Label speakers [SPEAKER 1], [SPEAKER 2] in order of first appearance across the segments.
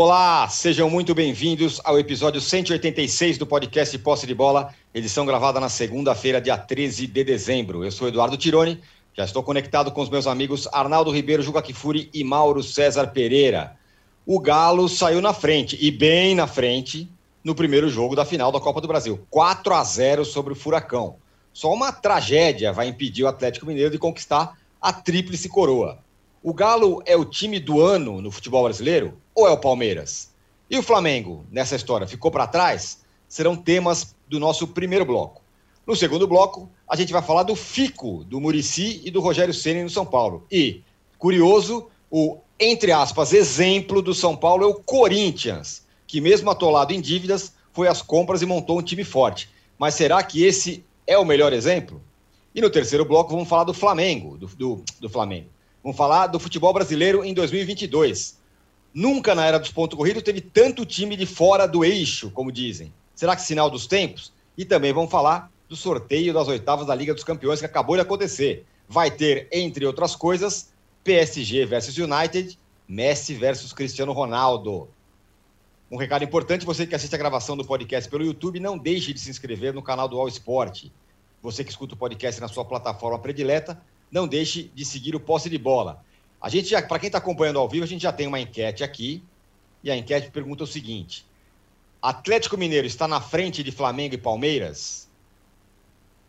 [SPEAKER 1] Olá, sejam muito bem-vindos ao episódio 186 do podcast Posse de Bola, edição gravada na segunda-feira, dia 13 de dezembro. Eu sou Eduardo Tironi, já estou conectado com os meus amigos Arnaldo Ribeiro, Juca Kifuri e Mauro César Pereira. O Galo saiu na frente, e bem na frente, no primeiro jogo da final da Copa do Brasil. 4 a 0 sobre o Furacão. Só uma tragédia vai impedir o Atlético Mineiro de conquistar a tríplice coroa. O Galo é o time do ano no futebol brasileiro ou é o Palmeiras? E o Flamengo, nessa história, ficou para trás? Serão temas do nosso primeiro bloco. No segundo bloco, a gente vai falar do Fico, do Murici e do Rogério Ceni no São Paulo. E, curioso, o, entre aspas, exemplo do São Paulo é o Corinthians, que mesmo atolado em dívidas, foi às compras e montou um time forte. Mas será que esse é o melhor exemplo? E no terceiro bloco, vamos falar do Flamengo, do, do, do Flamengo. Vamos falar do futebol brasileiro em 2022. Nunca na era dos pontos corridos teve tanto time de fora do eixo, como dizem. Será que sinal dos tempos? E também vamos falar do sorteio das oitavas da Liga dos Campeões que acabou de acontecer. Vai ter, entre outras coisas, PSG versus United, Messi versus Cristiano Ronaldo. Um recado importante, você que assiste a gravação do podcast pelo YouTube, não deixe de se inscrever no canal do All Sport. Você que escuta o podcast na sua plataforma predileta, não deixe de seguir o posse de bola. A gente já, para quem está acompanhando ao vivo, a gente já tem uma enquete aqui. E a enquete pergunta o seguinte: Atlético Mineiro está na frente de Flamengo e Palmeiras?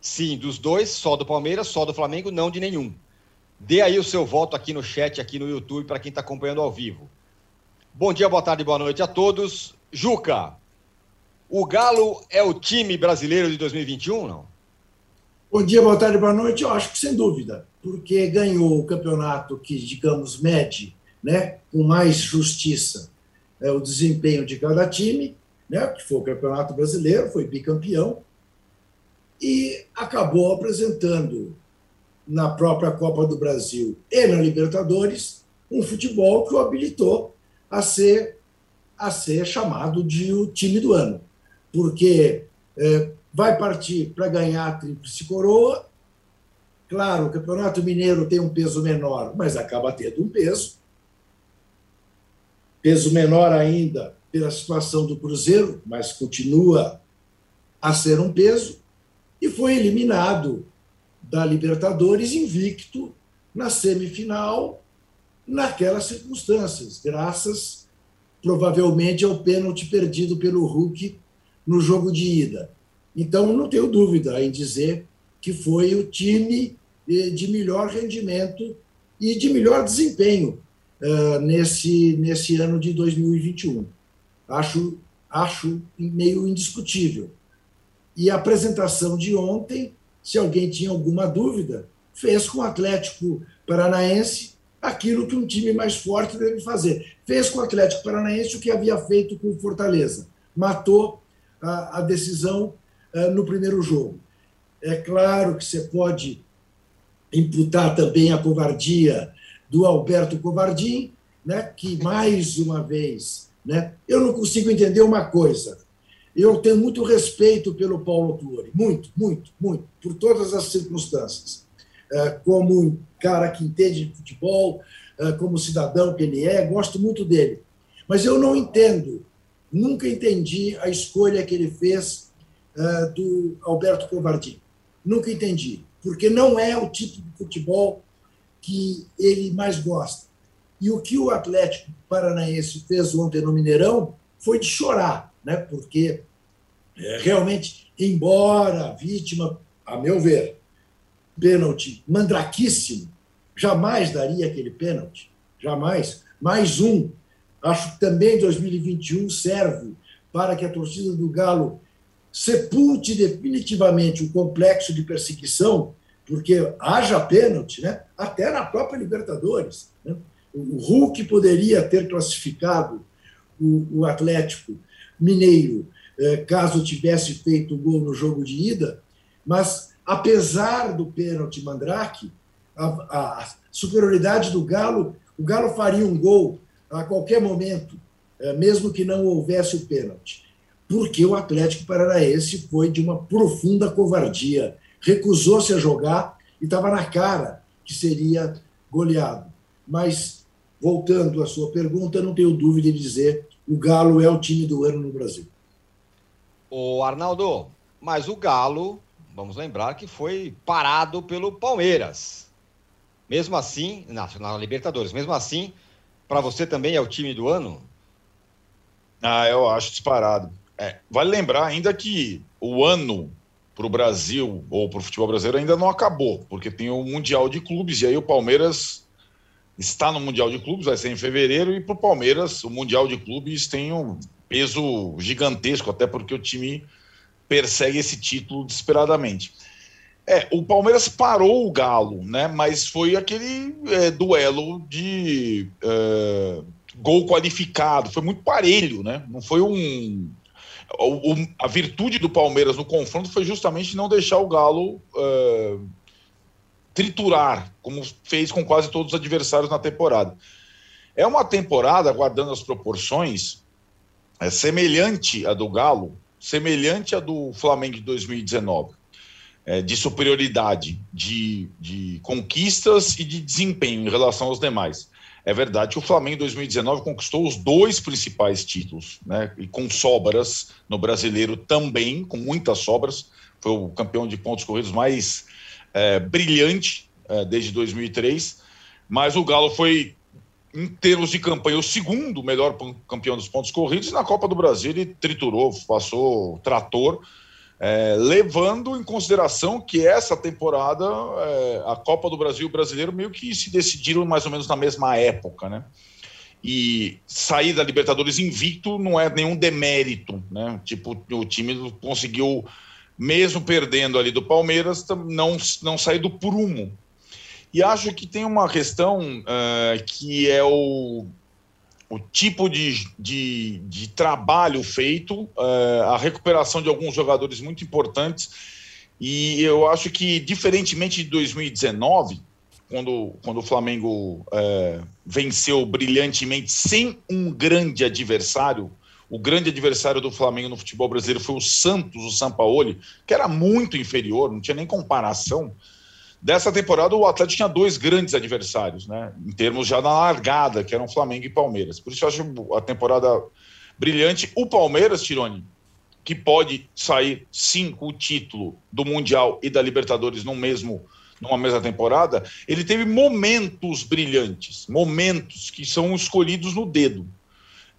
[SPEAKER 1] Sim, dos dois, só do Palmeiras, só do Flamengo, não de nenhum. Dê aí o seu voto aqui no chat, aqui no YouTube, para quem está acompanhando ao vivo. Bom dia, boa tarde, boa noite a todos. Juca, o Galo é o time brasileiro de 2021, não?
[SPEAKER 2] Bom dia, boa tarde, boa noite. Eu acho que sem dúvida, porque ganhou o campeonato que, digamos, mede né, com mais justiça é, o desempenho de cada time, né, que foi o Campeonato Brasileiro, foi bicampeão, e acabou apresentando na própria Copa do Brasil e na Libertadores um futebol que o habilitou a ser, a ser chamado de o time do ano. Porque é, vai partir para ganhar a Tríplice Coroa. Claro, o Campeonato Mineiro tem um peso menor, mas acaba tendo um peso. Peso menor ainda pela situação do Cruzeiro, mas continua a ser um peso. E foi eliminado da Libertadores invicto na semifinal, naquelas circunstâncias, graças provavelmente ao pênalti perdido pelo Hulk no jogo de ida. Então, não tenho dúvida em dizer que foi o time eh, de melhor rendimento e de melhor desempenho uh, nesse, nesse ano de 2021. Acho, acho meio indiscutível. E a apresentação de ontem, se alguém tinha alguma dúvida, fez com o Atlético Paranaense aquilo que um time mais forte deve fazer. Fez com o Atlético Paranaense o que havia feito com o Fortaleza. Matou a, a decisão eh, no primeiro jogo. É claro que você pode imputar também a covardia do Alberto Covardim, né, que mais uma vez, né, eu não consigo entender uma coisa. Eu tenho muito respeito pelo Paulo Tuori, muito, muito, muito, por todas as circunstâncias. É, como um cara que entende de futebol, é, como cidadão que ele é, gosto muito dele. Mas eu não entendo, nunca entendi a escolha que ele fez uh, do Alberto Covardi. Nunca entendi, porque não é o tipo de futebol que ele mais gosta. E o que o Atlético Paranaense fez ontem no Mineirão foi de chorar, né? porque realmente, embora a vítima, a meu ver, pênalti mandraquíssimo, jamais daria aquele pênalti, jamais. Mais um, acho que também 2021 serve para que a torcida do Galo sepulte definitivamente o complexo de perseguição, porque haja pênalti, né? até na própria Libertadores. Né? O Hulk poderia ter classificado o, o Atlético Mineiro eh, caso tivesse feito o gol no jogo de ida, mas apesar do pênalti Mandrake, a, a, superioridade do Galo, o Galo faria um gol a qualquer momento, eh, mesmo que não houvesse o pênalti porque o Atlético Paranaense foi de uma profunda covardia. Recusou-se a jogar e estava na cara que seria goleado. Mas, voltando à sua pergunta, não tenho dúvida de dizer o Galo é o time do ano no Brasil.
[SPEAKER 1] O Arnaldo, mas o Galo, vamos lembrar que foi parado pelo Palmeiras. Mesmo assim, na, Libertadores, mesmo assim, para você também é o time do ano?
[SPEAKER 3] Ah, eu acho disparado. É, vale lembrar ainda que o ano para o Brasil ou para o futebol brasileiro ainda não acabou, porque tem o Mundial de Clubes e aí o Palmeiras está no Mundial de Clubes, vai ser em fevereiro, e para o Palmeiras o Mundial de Clubes tem um peso gigantesco, até porque o time persegue esse título desesperadamente. É, o Palmeiras parou o Galo, né? Mas foi aquele é, duelo de é, gol qualificado, foi muito parelho, né? Não foi um. O, o, a virtude do Palmeiras no confronto foi justamente não deixar o Galo é, triturar, como fez com quase todos os adversários na temporada. É uma temporada, guardando as proporções, é semelhante à do Galo, semelhante à do Flamengo de 2019, é, de superioridade, de, de conquistas e de desempenho em relação aos demais. É verdade que o Flamengo em 2019 conquistou os dois principais títulos, né? E com sobras no brasileiro também, com muitas sobras. Foi o campeão de pontos corridos mais é, brilhante é, desde 2003. Mas o Galo foi, em termos de campanha, o segundo melhor campeão dos pontos corridos. E na Copa do Brasil ele triturou, passou trator é, levando em consideração que essa temporada, é, a Copa do Brasil e o Brasileiro meio que se decidiram mais ou menos na mesma época, né? E sair da Libertadores invicto não é nenhum demérito, né? Tipo, o time conseguiu, mesmo perdendo ali do Palmeiras, não, não sair do prumo. E acho que tem uma questão uh, que é o o tipo de, de, de trabalho feito, uh, a recuperação de alguns jogadores muito importantes. E eu acho que, diferentemente de 2019, quando, quando o Flamengo uh, venceu brilhantemente sem um grande adversário, o grande adversário do Flamengo no futebol brasileiro foi o Santos, o Sampaoli, que era muito inferior, não tinha nem comparação. Dessa temporada, o Atlético tinha dois grandes adversários, né? Em termos já na largada, que eram Flamengo e Palmeiras. Por isso eu acho a temporada brilhante. O Palmeiras, Tironi, que pode sair sim com o título do Mundial e da Libertadores no mesmo numa mesma temporada, ele teve momentos brilhantes, momentos que são escolhidos no dedo.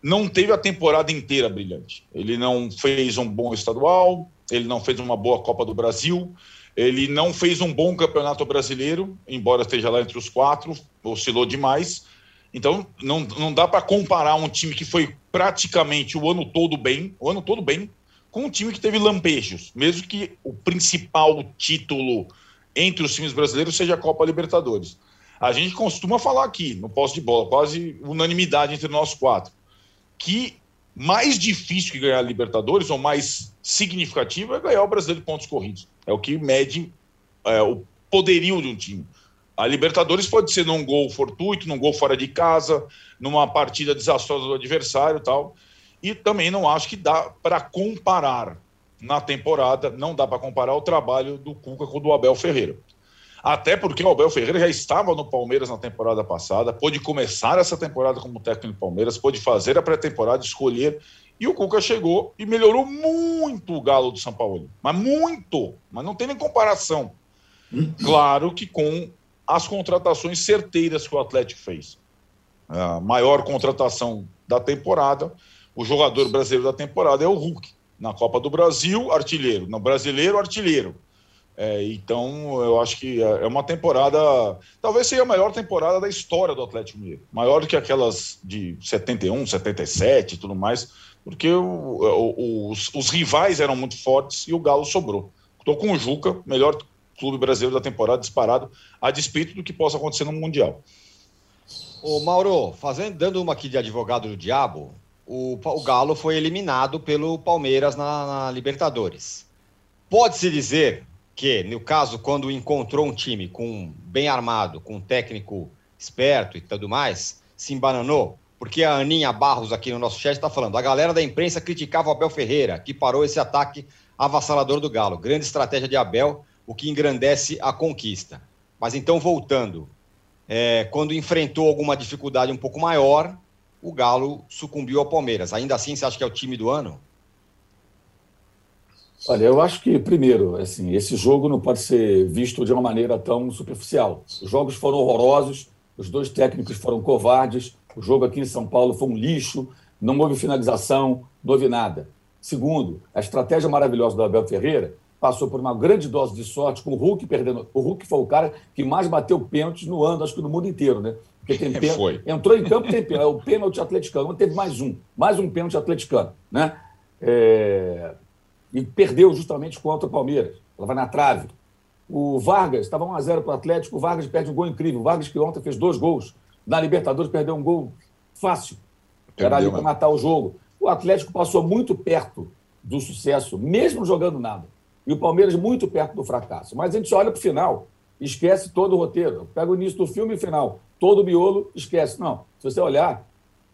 [SPEAKER 3] Não teve a temporada inteira brilhante. Ele não fez um bom estadual, ele não fez uma boa Copa do Brasil, ele não fez um bom campeonato brasileiro, embora esteja lá entre os quatro, oscilou demais. Então, não, não dá para comparar um time que foi praticamente o ano todo bem, o ano todo bem, com um time que teve lampejos, mesmo que o principal título entre os times brasileiros seja a Copa Libertadores. A gente costuma falar aqui, no posto de bola, quase unanimidade entre nós quatro, que mais difícil que ganhar a Libertadores, ou mais significativo, é ganhar o Brasileiro de pontos corridos. É o que mede é, o poderio de um time. A Libertadores pode ser num gol fortuito, num gol fora de casa, numa partida desastrosa do adversário tal. E também não acho que dá para comparar na temporada, não dá para comparar o trabalho do Cuca com o do Abel Ferreira. Até porque o Abel Ferreira já estava no Palmeiras na temporada passada, pôde começar essa temporada como técnico do Palmeiras, pôde fazer a pré-temporada, escolher e o Cuca chegou e melhorou muito o Galo do São Paulo. Mas muito. Mas não tem nem comparação. Claro que com as contratações certeiras que o Atlético fez. A maior contratação da temporada, o jogador brasileiro da temporada é o Hulk. Na Copa do Brasil, artilheiro. No brasileiro, artilheiro. É, então, eu acho que é uma temporada. Talvez seja a melhor temporada da história do Atlético Mineiro. Maior do que aquelas de 71, 77 e tudo mais porque o, o, os, os, rivais eram muito fortes e o Galo sobrou. Estou com o Juca, melhor clube brasileiro da temporada, disparado, a despeito do que possa acontecer no Mundial.
[SPEAKER 1] Ô Mauro, fazendo, dando uma aqui de advogado do diabo, o, o Galo foi eliminado pelo Palmeiras na, na Libertadores. Pode-se dizer que, no caso, quando encontrou um time com bem armado, com um técnico esperto e tudo mais, se embananou, porque a Aninha Barros aqui no nosso chat está falando. A galera da imprensa criticava o Abel Ferreira, que parou esse ataque avassalador do Galo. Grande estratégia de Abel, o que engrandece a conquista. Mas então, voltando, é, quando enfrentou alguma dificuldade um pouco maior, o Galo sucumbiu ao Palmeiras. Ainda assim, você acha que é o time do ano?
[SPEAKER 4] Olha, eu acho que, primeiro, assim, esse jogo não pode ser visto de uma maneira tão superficial. Os jogos foram horrorosos, os dois técnicos foram covardes, o jogo aqui em São Paulo foi um lixo, não houve finalização, não houve nada. Segundo, a estratégia maravilhosa do Abel Ferreira passou por uma grande dose de sorte com o Hulk perdendo. O Hulk foi o cara que mais bateu pênaltis no ano, acho que no mundo inteiro, né? Porque tem pênalti. Entrou em campo, tem pênalti. É o pênalti atleticano. Teve mais um, mais um pênalti atleticano, né? É... E perdeu justamente contra o Palmeiras. Ela vai na trave. O Vargas estava 1x0 para o Atlético, o Vargas perde um gol incrível. O Vargas, que ontem fez dois gols. Na Libertadores, perdeu um gol fácil. Era ali para matar o jogo. O Atlético passou muito perto do sucesso, mesmo jogando nada. E o Palmeiras muito perto do fracasso. Mas a gente olha para o final, esquece todo o roteiro. Pega o início do filme e o final. Todo o miolo, esquece. Não, se você olhar,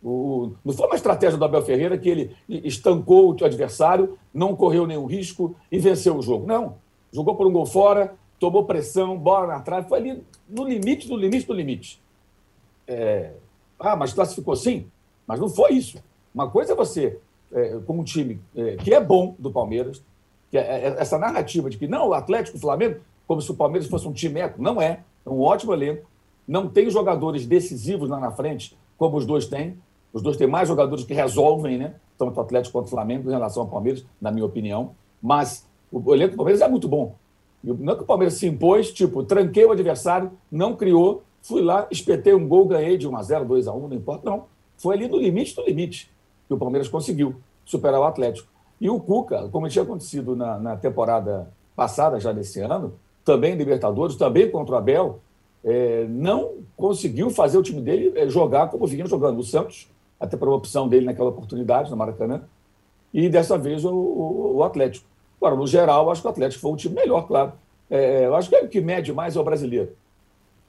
[SPEAKER 4] o... não foi uma estratégia do Abel Ferreira que ele estancou o adversário, não correu nenhum risco e venceu o jogo. Não. Jogou por um gol fora, tomou pressão, bola na trave, foi ali no limite, no limite, no limite. É... Ah, mas classificou sim? Mas não foi isso. Uma coisa é você, é, como um time é, que é bom do Palmeiras, que é, é, essa narrativa de que não, o Atlético, o Flamengo, como se o Palmeiras fosse um time eco. Não é. É um ótimo elenco. Não tem jogadores decisivos lá na frente, como os dois têm. Os dois têm mais jogadores que resolvem, né? Tanto o Atlético quanto o Flamengo em relação ao Palmeiras, na minha opinião. Mas o elenco do Palmeiras é muito bom. Não é que o Palmeiras se impôs, tipo, tranquei o adversário, não criou, fui lá, espetei um gol, ganhei de 1 a 0 2 a 1 não importa, não. Foi ali no limite do limite que o Palmeiras conseguiu superar o Atlético. E o Cuca, como tinha acontecido na, na temporada passada, já nesse ano, também Libertadores, também contra o Abel, é, não conseguiu fazer o time dele é, jogar como vinha jogando. O Santos, até por opção dele naquela oportunidade, no Maracanã, e dessa vez o, o, o Atlético. Agora, no geral, acho que o Atlético foi um time melhor, claro. É, eu acho que o que mede mais é o brasileiro.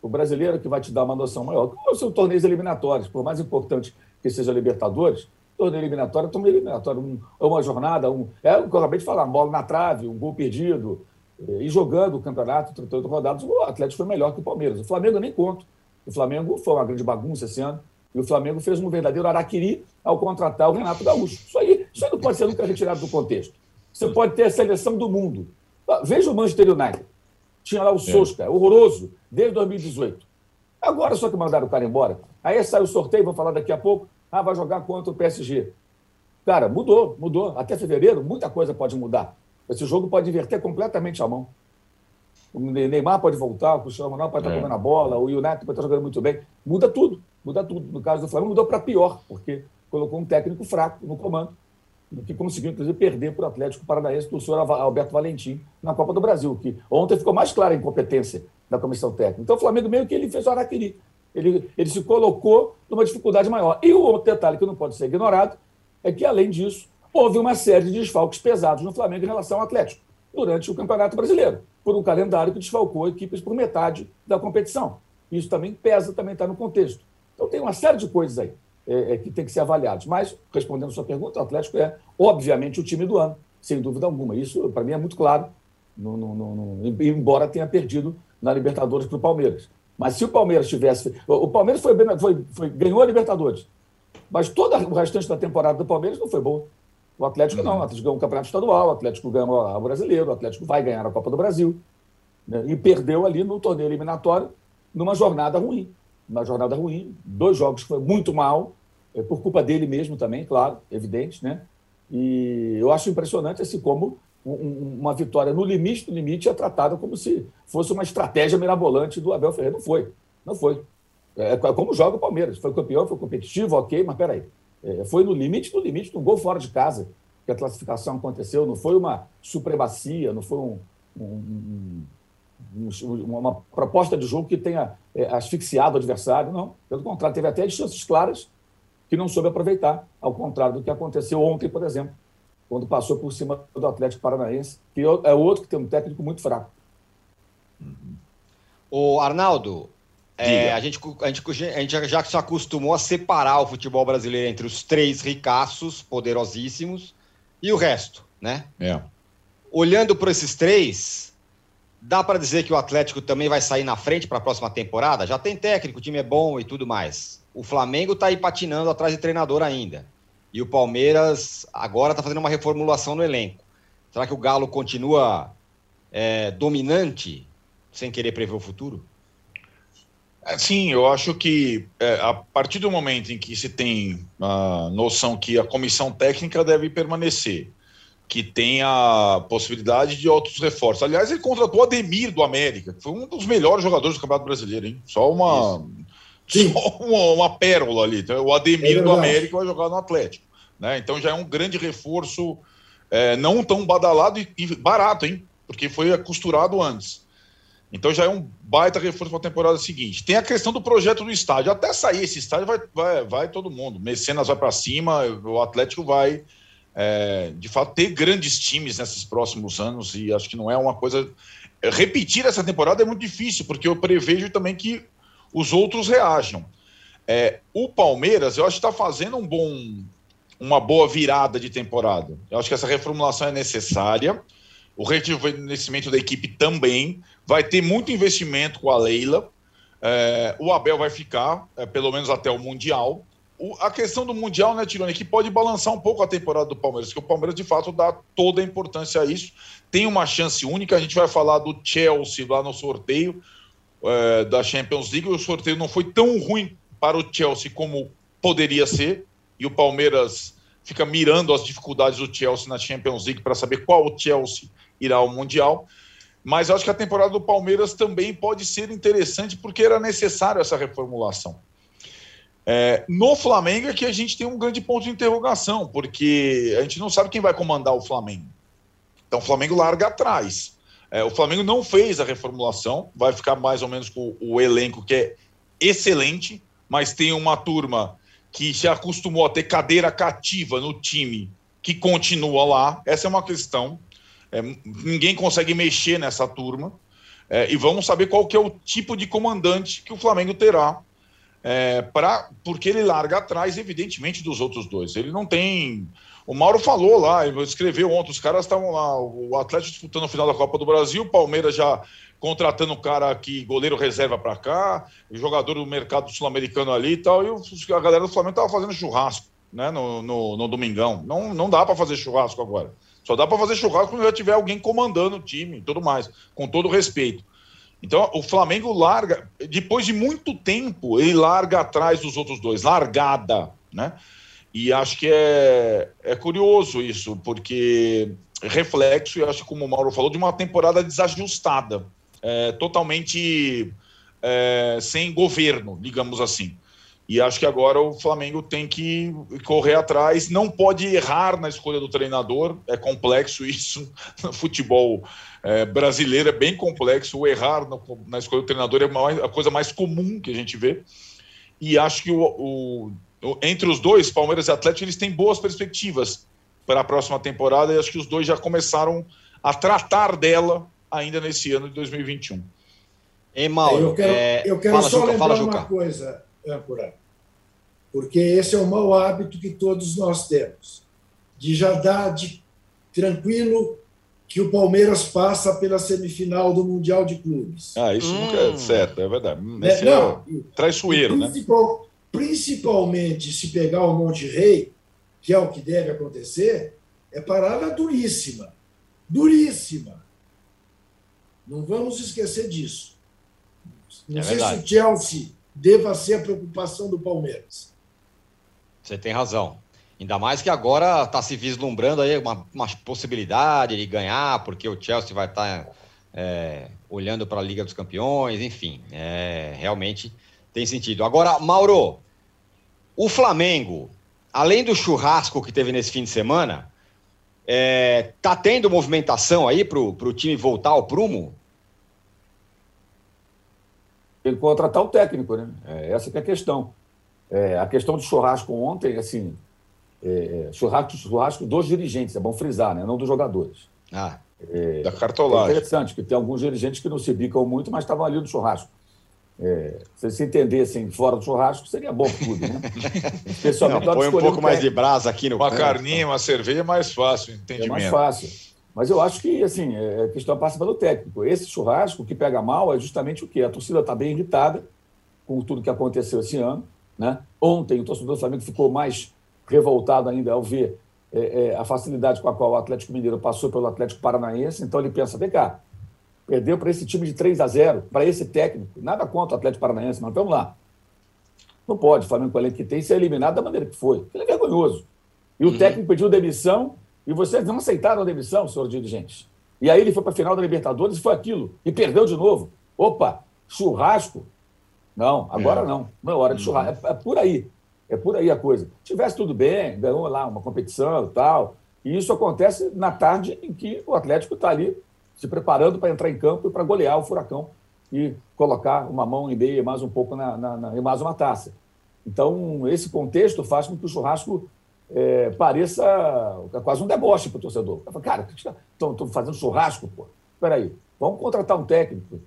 [SPEAKER 4] O brasileiro é que vai te dar uma noção maior. Como são torneios eliminatórios, por mais importante que seja a Libertadores, torneio eliminatório, torneio eliminatório, um, uma jornada, um, é o que eu acabei de falar, bola na trave, um gol perdido, eh, e jogando o campeonato, 38 rodadas, o Atlético foi melhor que o Palmeiras. O Flamengo eu nem conto. O Flamengo foi uma grande bagunça esse ano, e o Flamengo fez um verdadeiro araquiri ao contratar o Renato Gaúcho. Isso aí, isso aí não pode ser nunca retirado do contexto. Você pode ter a seleção do mundo. Veja o Manchester United. Tinha lá o Sosca, horroroso, desde 2018. Agora só que mandaram o cara embora. Aí sai o sorteio, vou falar daqui a pouco. Ah, vai jogar contra o PSG. Cara, mudou, mudou. Até fevereiro, muita coisa pode mudar. Esse jogo pode inverter completamente a mão. O Neymar pode voltar, o Cristiano Ronaldo pode estar é. comendo a bola, o United pode estar jogando muito bem. Muda tudo, muda tudo. No caso do Flamengo, mudou para pior, porque colocou um técnico fraco no comando, que conseguiu, inclusive, perder para o Atlético Paranaense do senhor Alberto Valentim na Copa do Brasil, que ontem ficou mais clara a incompetência da comissão técnica. Então, o Flamengo meio que ele fez o araquiri. Ele, ele se colocou numa dificuldade maior. E o outro detalhe que não pode ser ignorado é que, além disso, houve uma série de desfalques pesados no Flamengo em relação ao Atlético durante o Campeonato Brasileiro, por um calendário que desfalcou equipes por metade da competição. Isso também pesa, também está no contexto. Então, tem uma série de coisas aí é, é, que tem que ser avaliadas. Mas, respondendo a sua pergunta, o Atlético é, obviamente, o time do ano, sem dúvida alguma. Isso, para mim, é muito claro, no, no, no, embora tenha perdido na Libertadores para o Palmeiras. Mas se o Palmeiras tivesse. O Palmeiras foi, foi, foi, ganhou a Libertadores. Mas todo o restante da temporada do Palmeiras não foi bom. O Atlético não. O Atlético ganhou o Campeonato Estadual, o Atlético ganhou o Brasileiro, o Atlético vai ganhar a Copa do Brasil. Né? E perdeu ali no torneio eliminatório, numa jornada ruim. Uma jornada ruim. Dois jogos que foi muito mal, é, por culpa dele mesmo também, claro, evidente, né? E eu acho impressionante assim como uma vitória no limite do limite é tratada como se fosse uma estratégia mirabolante do Abel Ferreira. Não foi. Não foi. É, é como joga o Palmeiras. Foi campeão, foi competitivo, ok, mas peraí. É, foi no limite do limite, no gol fora de casa que a classificação aconteceu. Não foi uma supremacia, não foi um, um, um, uma proposta de jogo que tenha é, asfixiado o adversário. Não. Pelo contrário, teve até chances claras que não soube aproveitar, ao contrário do que aconteceu ontem, por exemplo quando passou por cima do Atlético Paranaense, que é outro que tem um técnico muito fraco.
[SPEAKER 1] O Arnaldo, É, a, gente, a, gente, a gente já se acostumou a separar o futebol brasileiro entre os três ricaços, poderosíssimos, e o resto, né?
[SPEAKER 3] É.
[SPEAKER 1] Olhando para esses três, dá para dizer que o Atlético também vai sair na frente para a próxima temporada? Já tem técnico, o time é bom e tudo mais. O Flamengo está aí patinando atrás de treinador ainda. E o Palmeiras agora está fazendo uma reformulação no elenco. Será que o Galo continua é, dominante sem querer prever o futuro?
[SPEAKER 3] É, sim, eu acho que é, a partir do momento em que se tem a noção que a comissão técnica deve permanecer, que tem a possibilidade de outros reforços. Aliás, ele contratou o Ademir do América, que foi um dos melhores jogadores do Campeonato Brasileiro, hein? Só uma, só uma, uma, pérola ali. Então, o Ademir é do América vai jogar no Atlético. Né? Então já é um grande reforço, é, não tão badalado e, e barato, hein? Porque foi costurado antes. Então já é um baita reforço para a temporada seguinte. Tem a questão do projeto do estádio. Até sair esse estádio vai, vai, vai todo mundo. Mecenas vai para cima, o Atlético vai, é, de fato, ter grandes times nesses próximos anos. E acho que não é uma coisa. Repetir essa temporada é muito difícil, porque eu prevejo também que os outros reajam. É, o Palmeiras, eu acho que está fazendo um bom, uma boa virada de temporada. Eu acho que essa reformulação é necessária. O rejuvenescimento da equipe também. Vai ter muito investimento com a Leila. É, o Abel vai ficar, é, pelo menos até o Mundial. O, a questão do Mundial, né, Tirone, que pode balançar um pouco a temporada do Palmeiras, que o Palmeiras, de fato, dá toda a importância a isso. Tem uma chance única. A gente vai falar do Chelsea lá no sorteio é, da Champions League. O sorteio não foi tão ruim para o Chelsea como poderia ser. E o Palmeiras fica mirando as dificuldades do Chelsea na Champions League para saber qual o Chelsea irá ao Mundial. Mas acho que a temporada do Palmeiras também pode ser interessante porque era necessário essa reformulação. É, no Flamengo é que a gente tem um grande ponto de interrogação, porque a gente não sabe quem vai comandar o Flamengo. Então o Flamengo larga atrás. É, o Flamengo não fez a reformulação, vai ficar mais ou menos com o elenco que é excelente, mas tem uma turma que já acostumou a ter cadeira cativa no time que continua lá. Essa é uma questão. É, ninguém consegue mexer nessa turma. É, e vamos saber qual que é o tipo de comandante que o Flamengo terá. É, pra, porque ele larga atrás, evidentemente, dos outros dois. Ele não tem. O Mauro falou lá, escreveu ontem, os caras estavam lá, o Atlético disputando o final da Copa do Brasil, o Palmeiras já contratando um cara que goleiro reserva para cá, jogador do mercado sul-americano ali e tal, e a galera do Flamengo estava fazendo churrasco né, no, no, no domingão. Não, não dá para fazer churrasco agora. Só dá para fazer churrasco quando já tiver alguém comandando o time e tudo mais, com todo respeito. Então, o Flamengo larga, depois de muito tempo, ele larga atrás dos outros dois, largada, né? E acho que é, é curioso isso, porque reflexo, e acho que como o Mauro falou, de uma temporada desajustada, é, totalmente é, sem governo, digamos assim. E acho que agora o Flamengo tem que correr atrás, não pode errar na escolha do treinador, é complexo isso. No futebol é, brasileiro é bem complexo, o errar no, na escolha do treinador é a coisa mais comum que a gente vê. E acho que o, o, o, entre os dois, Palmeiras e Atlético, eles têm boas perspectivas para a próxima temporada e acho que os dois já começaram a tratar dela ainda nesse ano de 2021.
[SPEAKER 2] Ei, Mauro, eu quero, é... eu quero fala, só Juca, lembrar uma coisa, âncora, porque esse é o mau hábito que todos nós temos, de já dar de tranquilo que o Palmeiras passa pela semifinal do Mundial de Clubes.
[SPEAKER 3] Ah, isso hum. nunca é hum. certo, é verdade. É, não, é traiçoeiro, né?
[SPEAKER 2] principal, né? Principalmente se pegar o Monte Rei, que é o que deve acontecer, é parada duríssima. Duríssima. Não vamos esquecer disso. Não é sei verdade. se o Chelsea deva ser a preocupação do Palmeiras.
[SPEAKER 1] Você tem razão. Ainda mais que agora está se vislumbrando aí uma, uma, possibilidade de ganhar, porque o Chelsea vai estar tá, é, olhando para a Liga dos Campeões, enfim, é, realmente tem sentido. Agora, Mauro, o Flamengo, além do churrasco que teve nesse fim de semana, é, tá tendo movimentação aí para o time voltar ao prumo?
[SPEAKER 4] Que contratar o técnico, né? É, essa que é a questão. É, a questão do churrasco ontem, assim, é, churrasco, churrasco dos dirigentes, é bom frisar, né? Não dos jogadores.
[SPEAKER 3] Ah, é, da cartolagem.
[SPEAKER 4] É interessante, que tem alguns dirigentes que não se bicam muito, mas estavam ali no churrasco. É, se se entendessem fora do churrasco, seria bom tudo, né?
[SPEAKER 1] Especialmente Não, põe um pouco mais de brasa aqui no
[SPEAKER 3] Uma carninha, uma cerveja é mais fácil, entendimento. É
[SPEAKER 4] mais fácil. Mas eu acho que, assim, é, a questão passa pelo técnico. Esse churrasco, que pega mal, é justamente o quê? A torcida está bem irritada com tudo que aconteceu esse ano. Né? Ontem, o torcedor do Flamengo ficou mais revoltado ainda ao ver é, é, a facilidade com a qual o Atlético Mineiro passou pelo Atlético Paranaense. Então, ele pensa, vem cá, Perdeu para esse time de 3 a 0 para esse técnico. Nada contra o Atlético Paranaense, mas vamos lá. Não pode, o Flamengo com o elenco que tem, ser eliminado da maneira que foi. Ele é vergonhoso. E o uhum. técnico pediu demissão e vocês não aceitaram a demissão, senhor dirigente. E aí ele foi para a final da Libertadores e foi aquilo. E perdeu de novo. Opa, churrasco? Não, agora é. não. Não é hora de churrasco. É, é, por aí. É por aí a coisa. Tivesse tudo bem, ganhou lá uma competição e tal. E isso acontece na tarde em que o Atlético está ali se preparando para entrar em campo e para golear o Furacão e colocar uma mão e meia mais um pouco na, na, na, mais uma taça. Então, esse contexto faz com que o churrasco é, pareça quase um deboche para o torcedor. Cara, estão fazendo churrasco, pô. Espera aí, vamos contratar um técnico.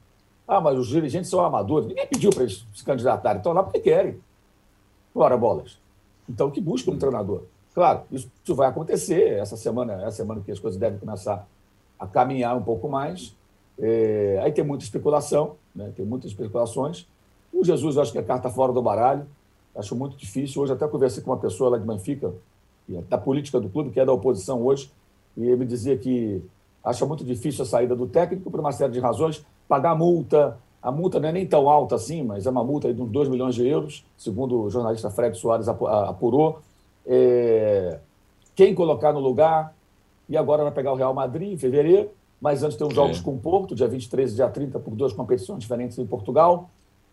[SPEAKER 4] Ah, mas os dirigentes são amadores. Ninguém pediu para eles se candidatarem. Estão lá porque querem. Ora, bolas. Então, que busca um treinador. Claro, isso, isso vai acontecer. Essa semana é a semana que as coisas devem começar a caminhar um pouco mais. É, aí tem muita especulação, né? tem muitas especulações. O Jesus, eu acho que é carta fora do baralho. Acho muito difícil. Hoje até conversei com uma pessoa lá de Benfica, é da política do clube, que é da oposição hoje, e ele me dizia que acha muito difícil a saída do técnico por uma série de razões. Pagar multa, a multa não é nem tão alta assim, mas é uma multa de uns 2 milhões de euros, segundo o jornalista Fred Soares apurou. É, quem colocar no lugar, e agora vai pegar o Real Madrid em fevereiro, mas antes tem os jogos é. com o Porto, dia 23 e dia 30, por duas competições diferentes em Portugal.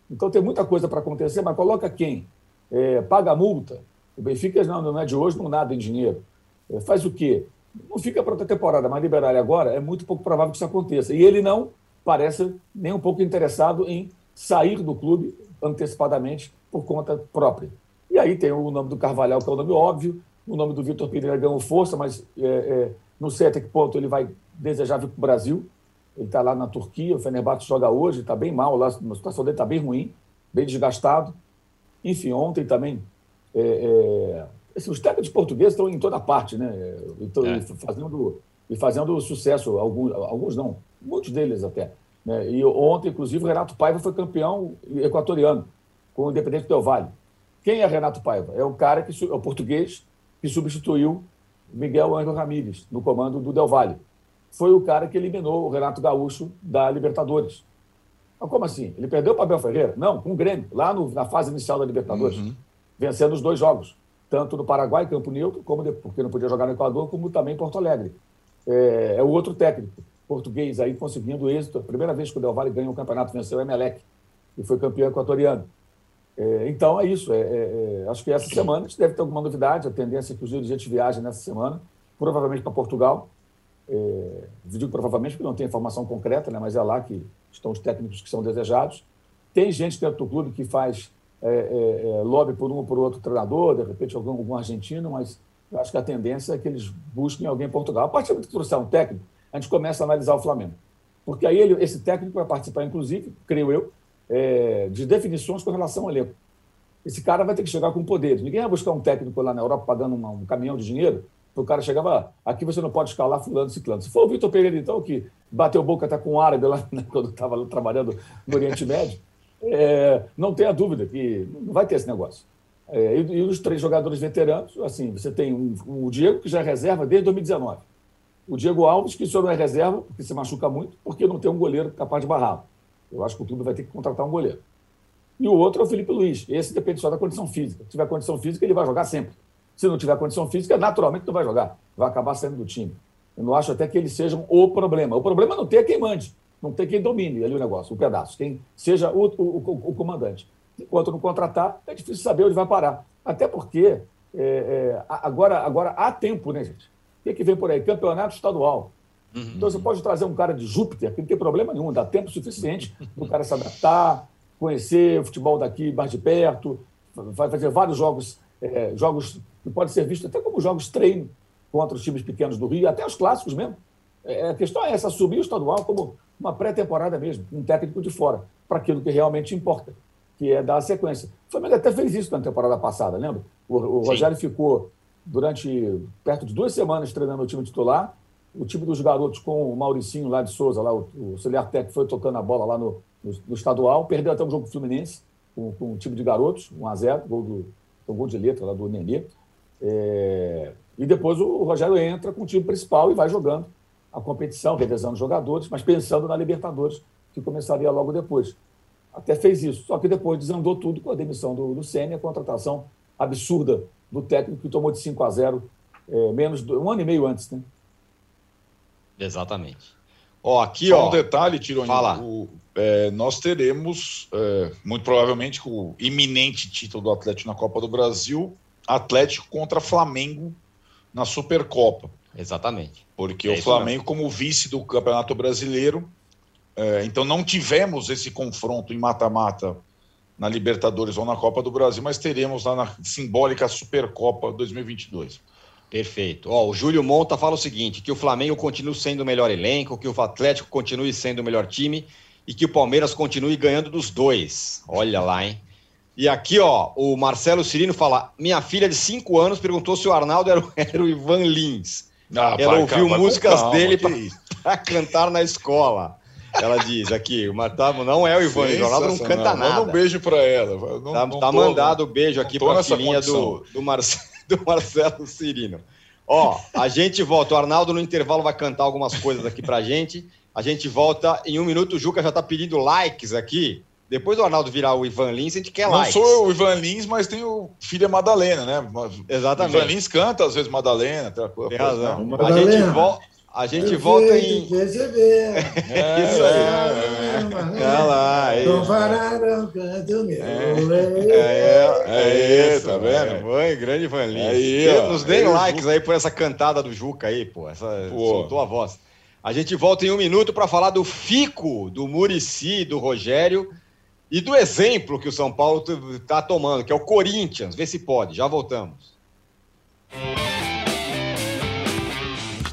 [SPEAKER 4] Então tem muita coisa para acontecer, mas coloca quem? É, paga a multa. O Benfica não, não é de hoje, não nada em dinheiro. É, faz o quê? Não fica para outra temporada, mas liberar ele agora é muito pouco provável que isso aconteça. E ele não parece nem um pouco interessado em sair do clube antecipadamente por conta própria. E aí tem o nome do Carvalhal, que é o nome óbvio, o nome do Vitor Pereira ganhou força, mas é, é, não sei até que ponto ele vai desejar vir para o Brasil. Ele está lá na Turquia, o Fenerbahçe joga hoje, está bem mal lá, a situação dele está bem ruim, bem desgastado. Enfim, ontem também. É, é, assim, os técnicos portugueses estão em toda parte, né? Estão é. fazendo, e fazendo sucesso, alguns, alguns não, muitos deles até. Né? E ontem, inclusive, o Renato Paiva foi campeão equatoriano com o Independente Del Vale. Quem é Renato Paiva? É o cara que é o português que substituiu Miguel Ângelo Ramírez, no comando do Del Valle. Foi o cara que eliminou o Renato Gaúcho da Libertadores. Mas como assim? Ele perdeu para Abel Ferreira? Não, com o Grêmio, lá no, na fase inicial da Libertadores, uhum. vencendo os dois jogos, tanto no Paraguai, Campo Neutro, como de, porque não podia jogar no Equador, como também em Porto Alegre. É, é o outro técnico português aí conseguindo êxito. A primeira vez que o Del Valle ganhou o campeonato, venceu o Emelec, e foi campeão equatoriano. É, então é isso. É, é, é, acho que essa semana a gente deve ter alguma novidade. A tendência é que os dirigentes viajem nessa semana, provavelmente para Portugal. É, digo provavelmente porque não tem informação concreta, né, mas é lá que estão os técnicos que são desejados. Tem gente dentro do clube que faz é, é, lobby por um ou por outro treinador, de repente algum, algum argentino, mas eu acho que a tendência é que eles busquem alguém em Portugal. A partir do que trouxer um técnico, a gente começa a analisar o Flamengo. Porque aí ele, esse técnico vai participar, inclusive, creio eu, é, de definições com relação ao elenco. Esse cara vai ter que chegar com poderes. Ninguém vai buscar um técnico lá na Europa pagando uma, um caminhão de dinheiro o cara chegar lá. Aqui você não pode escalar fulano, ciclano. Se for o Vitor Pereira, então, que bateu boca até com o árabe lá né, quando estava trabalhando no Oriente Médio, é, não tenha dúvida que não vai ter esse negócio. É, e, e, os três jogadores veteranos, assim, você tem um, um, o Diego, que já é reserva desde 2019. O Diego Alves, que só não é reserva, porque se machuca muito, porque não tem um goleiro capaz de barrar. Eu acho que o clube vai ter que contratar um goleiro. E o outro é o Felipe Luiz. Esse depende só da condição física. Se tiver condição física, ele vai jogar sempre. Se não tiver condição física, naturalmente não vai jogar. Vai acabar saindo do time. Eu não acho até que eles sejam o problema. O problema não tem quem mande, não tem quem domine ali o negócio, o pedaço, quem seja o, o, o, o comandante. Enquanto não contratar, é difícil saber onde vai parar. Até porque é, é, agora, agora há tempo, né, gente? O que, que vem por aí? Campeonato estadual. Uhum. Então você pode trazer um cara de Júpiter, que não tem problema nenhum, dá tempo suficiente para o cara se adaptar, conhecer o futebol daqui mais de perto, vai fazer vários jogos, é, jogos que podem ser vistos até como jogos treino contra os times pequenos do Rio, até os clássicos mesmo. É, a questão é essa, assumir o estadual como uma pré-temporada mesmo, um técnico de fora, para aquilo que realmente importa, que é dar a sequência. O Flamengo até fez isso na temporada passada, lembra? O, o Rogério ficou durante perto de duas semanas treinando o time titular, o time dos garotos com o Mauricinho lá de Souza, lá, o, o auxiliar técnico foi tocando a bola lá no, no, no estadual, perdeu até um jogo Fluminense, com, com o time de garotos, 1x0, gol, do, um gol de letra lá do Nenê. É, e depois o Rogério entra com o time principal e vai jogando a competição, revezando jogadores, mas pensando na Libertadores, que começaria logo depois. Até fez isso, só que depois desandou tudo com a demissão do, do Senna, a contratação absurda do técnico que tomou de 5 a 0 é, menos um ano e meio antes, né?
[SPEAKER 1] Exatamente. Ó, aqui,
[SPEAKER 3] Só
[SPEAKER 1] ó.
[SPEAKER 3] um detalhe, Tironi.
[SPEAKER 1] Fala.
[SPEAKER 3] O, é, nós teremos, é, muito provavelmente, o iminente título do Atlético na Copa do Brasil, Atlético contra Flamengo na Supercopa.
[SPEAKER 1] Exatamente.
[SPEAKER 3] Porque
[SPEAKER 1] É
[SPEAKER 3] o Flamengo, como vice do Campeonato Brasileiro, é, então não tivemos esse confronto em mata-mata na Libertadores ou na Copa do Brasil, mas teremos lá na simbólica Supercopa 2022.
[SPEAKER 1] Perfeito. Ó, o Júlio Monta fala o seguinte: que o Flamengo continue sendo o melhor elenco, que o Atlético continue sendo o melhor time e que o Palmeiras continue ganhando dos dois. Olha lá, hein? E aqui, ó, o Marcelo Cirino fala: minha filha de 5 anos perguntou se o Arnaldo era o, era o Ivan Lins
[SPEAKER 3] Ah,
[SPEAKER 1] Ela
[SPEAKER 3] vai,
[SPEAKER 1] ouviu
[SPEAKER 3] calma,
[SPEAKER 1] músicas
[SPEAKER 3] calma,
[SPEAKER 1] dele para cantar na escola. Ela diz aqui: o Matavo não é o Ivan o Arnaldo não canta
[SPEAKER 3] Sensacional. Manda
[SPEAKER 1] nada.
[SPEAKER 3] um beijo para ela. Não,
[SPEAKER 1] Tá,
[SPEAKER 3] não
[SPEAKER 1] tá
[SPEAKER 3] tô-
[SPEAKER 1] mandado o beijo aqui para a filhinha do, do, Marce- do Marcelo Cirino. Ó, a gente volta. O Arnaldo no intervalo vai cantar algumas coisas aqui pra gente. A gente volta em um minuto. O Juca já tá pedindo likes aqui. Depois do Arnaldo virar o Ivan Lins, a gente quer
[SPEAKER 3] Não
[SPEAKER 1] likes.
[SPEAKER 3] sou o Ivan Lins, mas tenho filha Madalena, né? O
[SPEAKER 1] Exatamente.
[SPEAKER 3] Ivan Lins canta, às vezes, Madalena. Aquela coisa,
[SPEAKER 1] Tem razão.
[SPEAKER 3] né?
[SPEAKER 1] A gente,
[SPEAKER 2] Madalena.
[SPEAKER 1] A gente
[SPEAKER 2] Eu
[SPEAKER 1] volta em.
[SPEAKER 2] Vê.
[SPEAKER 3] É,
[SPEAKER 1] Isso
[SPEAKER 3] é,
[SPEAKER 1] Olha lá, é
[SPEAKER 2] Não
[SPEAKER 1] isso.
[SPEAKER 2] pararam, canto meu.
[SPEAKER 1] É,
[SPEAKER 3] É,
[SPEAKER 1] isso,
[SPEAKER 3] tá vendo?
[SPEAKER 1] Vai, grande Ivan Lins.
[SPEAKER 3] Aí, ó.
[SPEAKER 1] Nos deem
[SPEAKER 3] Aí
[SPEAKER 1] likes aí por essa cantada do Juca aí, pô. Essa,
[SPEAKER 3] Pô.
[SPEAKER 1] Soltou a voz. A gente volta em um minuto para falar do Fico, do Murici, do Rogério e do exemplo que o São Paulo está tomando, que é o Corinthians. Vê se pode. Já voltamos.
[SPEAKER 5] A gente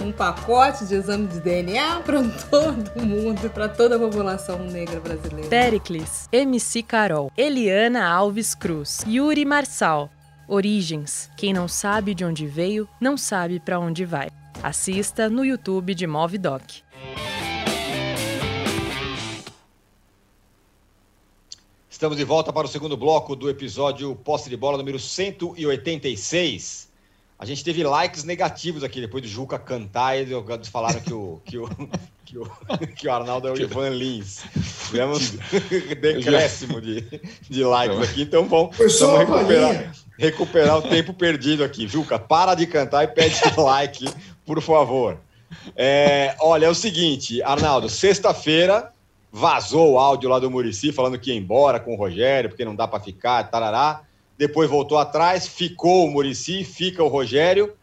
[SPEAKER 6] Um pacote de exame de DNA para todo mundo, para toda a população negra brasileira.
[SPEAKER 7] Pericles, MC Carol, Eliana Alves Cruz, Yuri Marçal. Origens. Quem não sabe de onde veio, não sabe para onde vai. Assista no YouTube de Movidoc.
[SPEAKER 1] Estamos de volta para o segundo bloco do episódio Posse de Bola número 186. A gente teve likes negativos aqui depois do Juca cantar e eles falaram que o, que o, que o, que o Arnaldo é o Ivan Lins. Tivemos decréscimo de, de likes aqui, então vamos
[SPEAKER 2] uma
[SPEAKER 1] recuperar, recuperar o tempo perdido aqui. Juca, para de cantar e pede like, por favor. É, olha, é o seguinte, Arnaldo, sexta-feira vazou o áudio lá do Murici falando que ia embora com o Rogério, porque não dá para ficar, tarará. Depois voltou atrás, ficou o Murici, fica o Rogério,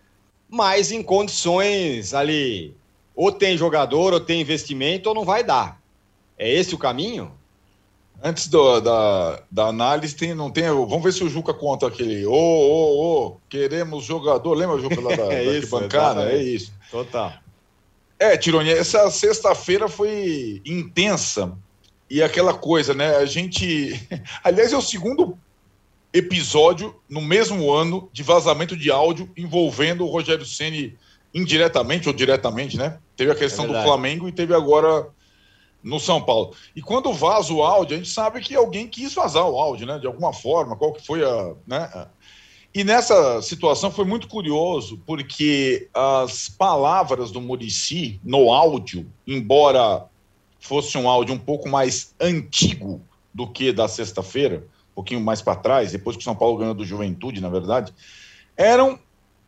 [SPEAKER 1] mas em condições ali, ou tem jogador, ou tem investimento, ou não vai dar. É esse o caminho?
[SPEAKER 3] Antes do- da, da análise, tem, não tem. Vamos ver se o Juca conta aquele. Ô, ô, ô, queremos jogador. Lembra o Juca lá da,
[SPEAKER 1] É isso,
[SPEAKER 3] arquibancada? É isso.
[SPEAKER 1] Total.
[SPEAKER 3] É, Tironi, essa sexta-feira foi intensa. E aquela coisa, né? A gente. Aliás, é o segundo episódio no mesmo ano de vazamento de áudio envolvendo o Rogério Ceni indiretamente ou diretamente, né? Teve a questão
[SPEAKER 1] É
[SPEAKER 3] do. Flamengo e teve agora no São Paulo. E quando vaza o áudio, a gente sabe que alguém quis vazar o áudio, né? De alguma forma, qual que foi a, né? E nessa situação foi muito curioso, porque as palavras do Murici no áudio, embora fosse um áudio um pouco mais antigo do que da sexta-feira, pouquinho mais para trás, depois que o São Paulo ganhou do Juventude, na verdade, eram,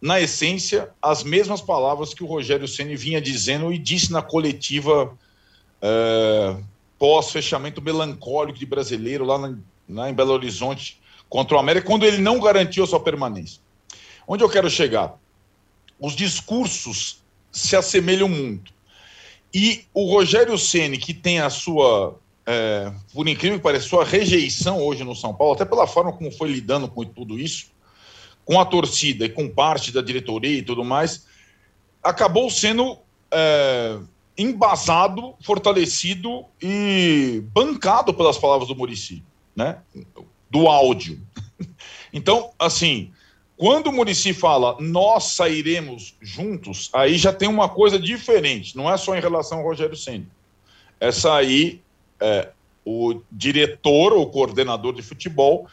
[SPEAKER 3] na essência, as mesmas palavras que o Rogério Ceni vinha dizendo e disse na coletiva é, pós-fechamento melancólico de brasileiro lá, na, lá em Belo Horizonte contra o América, quando ele não garantiu a sua permanência. Onde eu quero chegar? Os discursos se assemelham muito. E o Rogério Ceni, que tem a sua, é, por incrível que pareça, sua rejeição hoje no São Paulo, até pela forma como foi lidando com tudo isso, com a torcida e com parte da diretoria e tudo mais, acabou sendo é, embasado, fortalecido e bancado pelas palavras do Murici, né? Do áudio. Então, assim, quando o Murici fala nós sairemos juntos, aí já tem uma coisa diferente, não é só em relação ao Rogério Senna. É sair é, o diretor ou coordenador de futebol,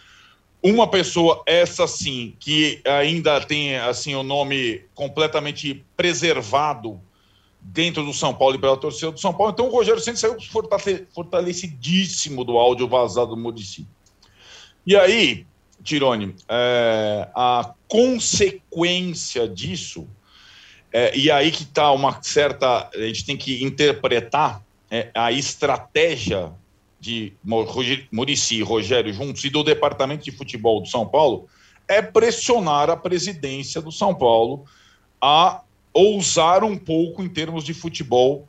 [SPEAKER 3] uma pessoa, essa sim, que ainda tem assim o nome completamente preservado dentro do São Paulo e pela torcida do São Paulo. Então o Rogério Ceni saiu fortalecidíssimo do áudio vazado do Murici. E aí, Tirone, é, a consequência disso, é, e aí que está uma certa. A gente tem que interpretar é, a estratégia de Murici e Rogério juntos e do departamento de futebol do São Paulo é pressionar a presidência do São Paulo a ousar um pouco em termos de futebol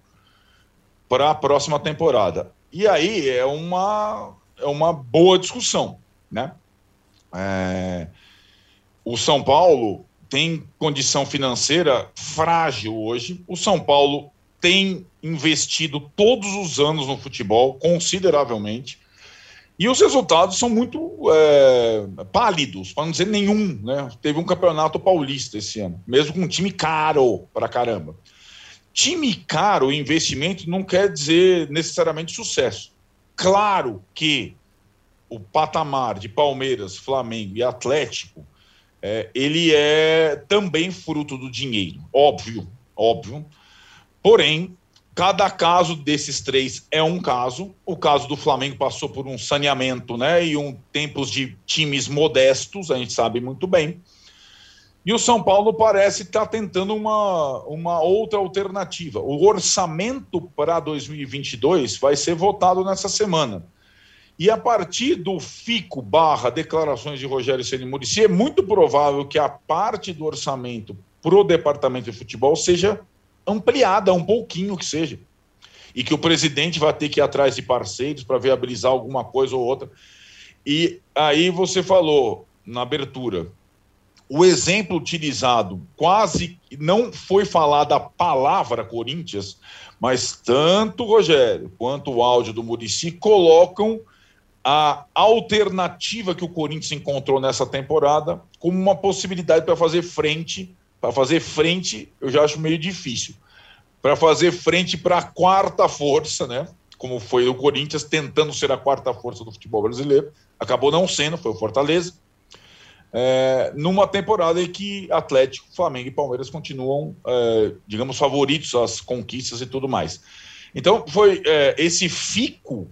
[SPEAKER 3] para a próxima temporada. E aí é uma, é uma boa discussão, né? É, o São Paulo tem condição financeira frágil hoje. O São Paulo tem investido todos os anos no futebol, consideravelmente. E os resultados são muito é, pálidos, para não dizer nenhum. Né? Teve um campeonato paulista esse ano, mesmo com um time caro para caramba. Time caro, investimento, não quer dizer necessariamente sucesso. Claro que o patamar de Palmeiras, Flamengo e Atlético, é, ele é também fruto do dinheiro, óbvio, óbvio. Porém, Cada caso desses três é um caso. O caso do Flamengo passou por um saneamento, né? E um tempos de times modestos, a gente sabe muito bem. E o São Paulo parece estar tá tentando uma, uma outra alternativa. O orçamento para 2022 vai ser votado nessa semana. E a partir do FICO barra declarações de Rogério Ceni Murici, é muito provável que a parte do orçamento para o departamento de futebol seja ampliada um pouquinho que seja. E que o presidente vai ter que ir atrás de parceiros para viabilizar alguma coisa ou outra. E aí você falou na abertura, o exemplo utilizado quase não foi falada a palavra Corinthians, mas tanto o Rogério quanto o áudio do Murici colocam a alternativa que o Corinthians encontrou nessa temporada como uma possibilidade para fazer frente para fazer frente, eu já acho meio difícil. Para fazer frente para a quarta força, né? Como foi o Corinthians tentando ser a quarta força do futebol brasileiro, acabou não sendo, foi o Fortaleza. É, numa temporada em que Atlético, Flamengo e Palmeiras continuam, é, digamos, favoritos às conquistas e tudo mais. Então, foi é, esse fico,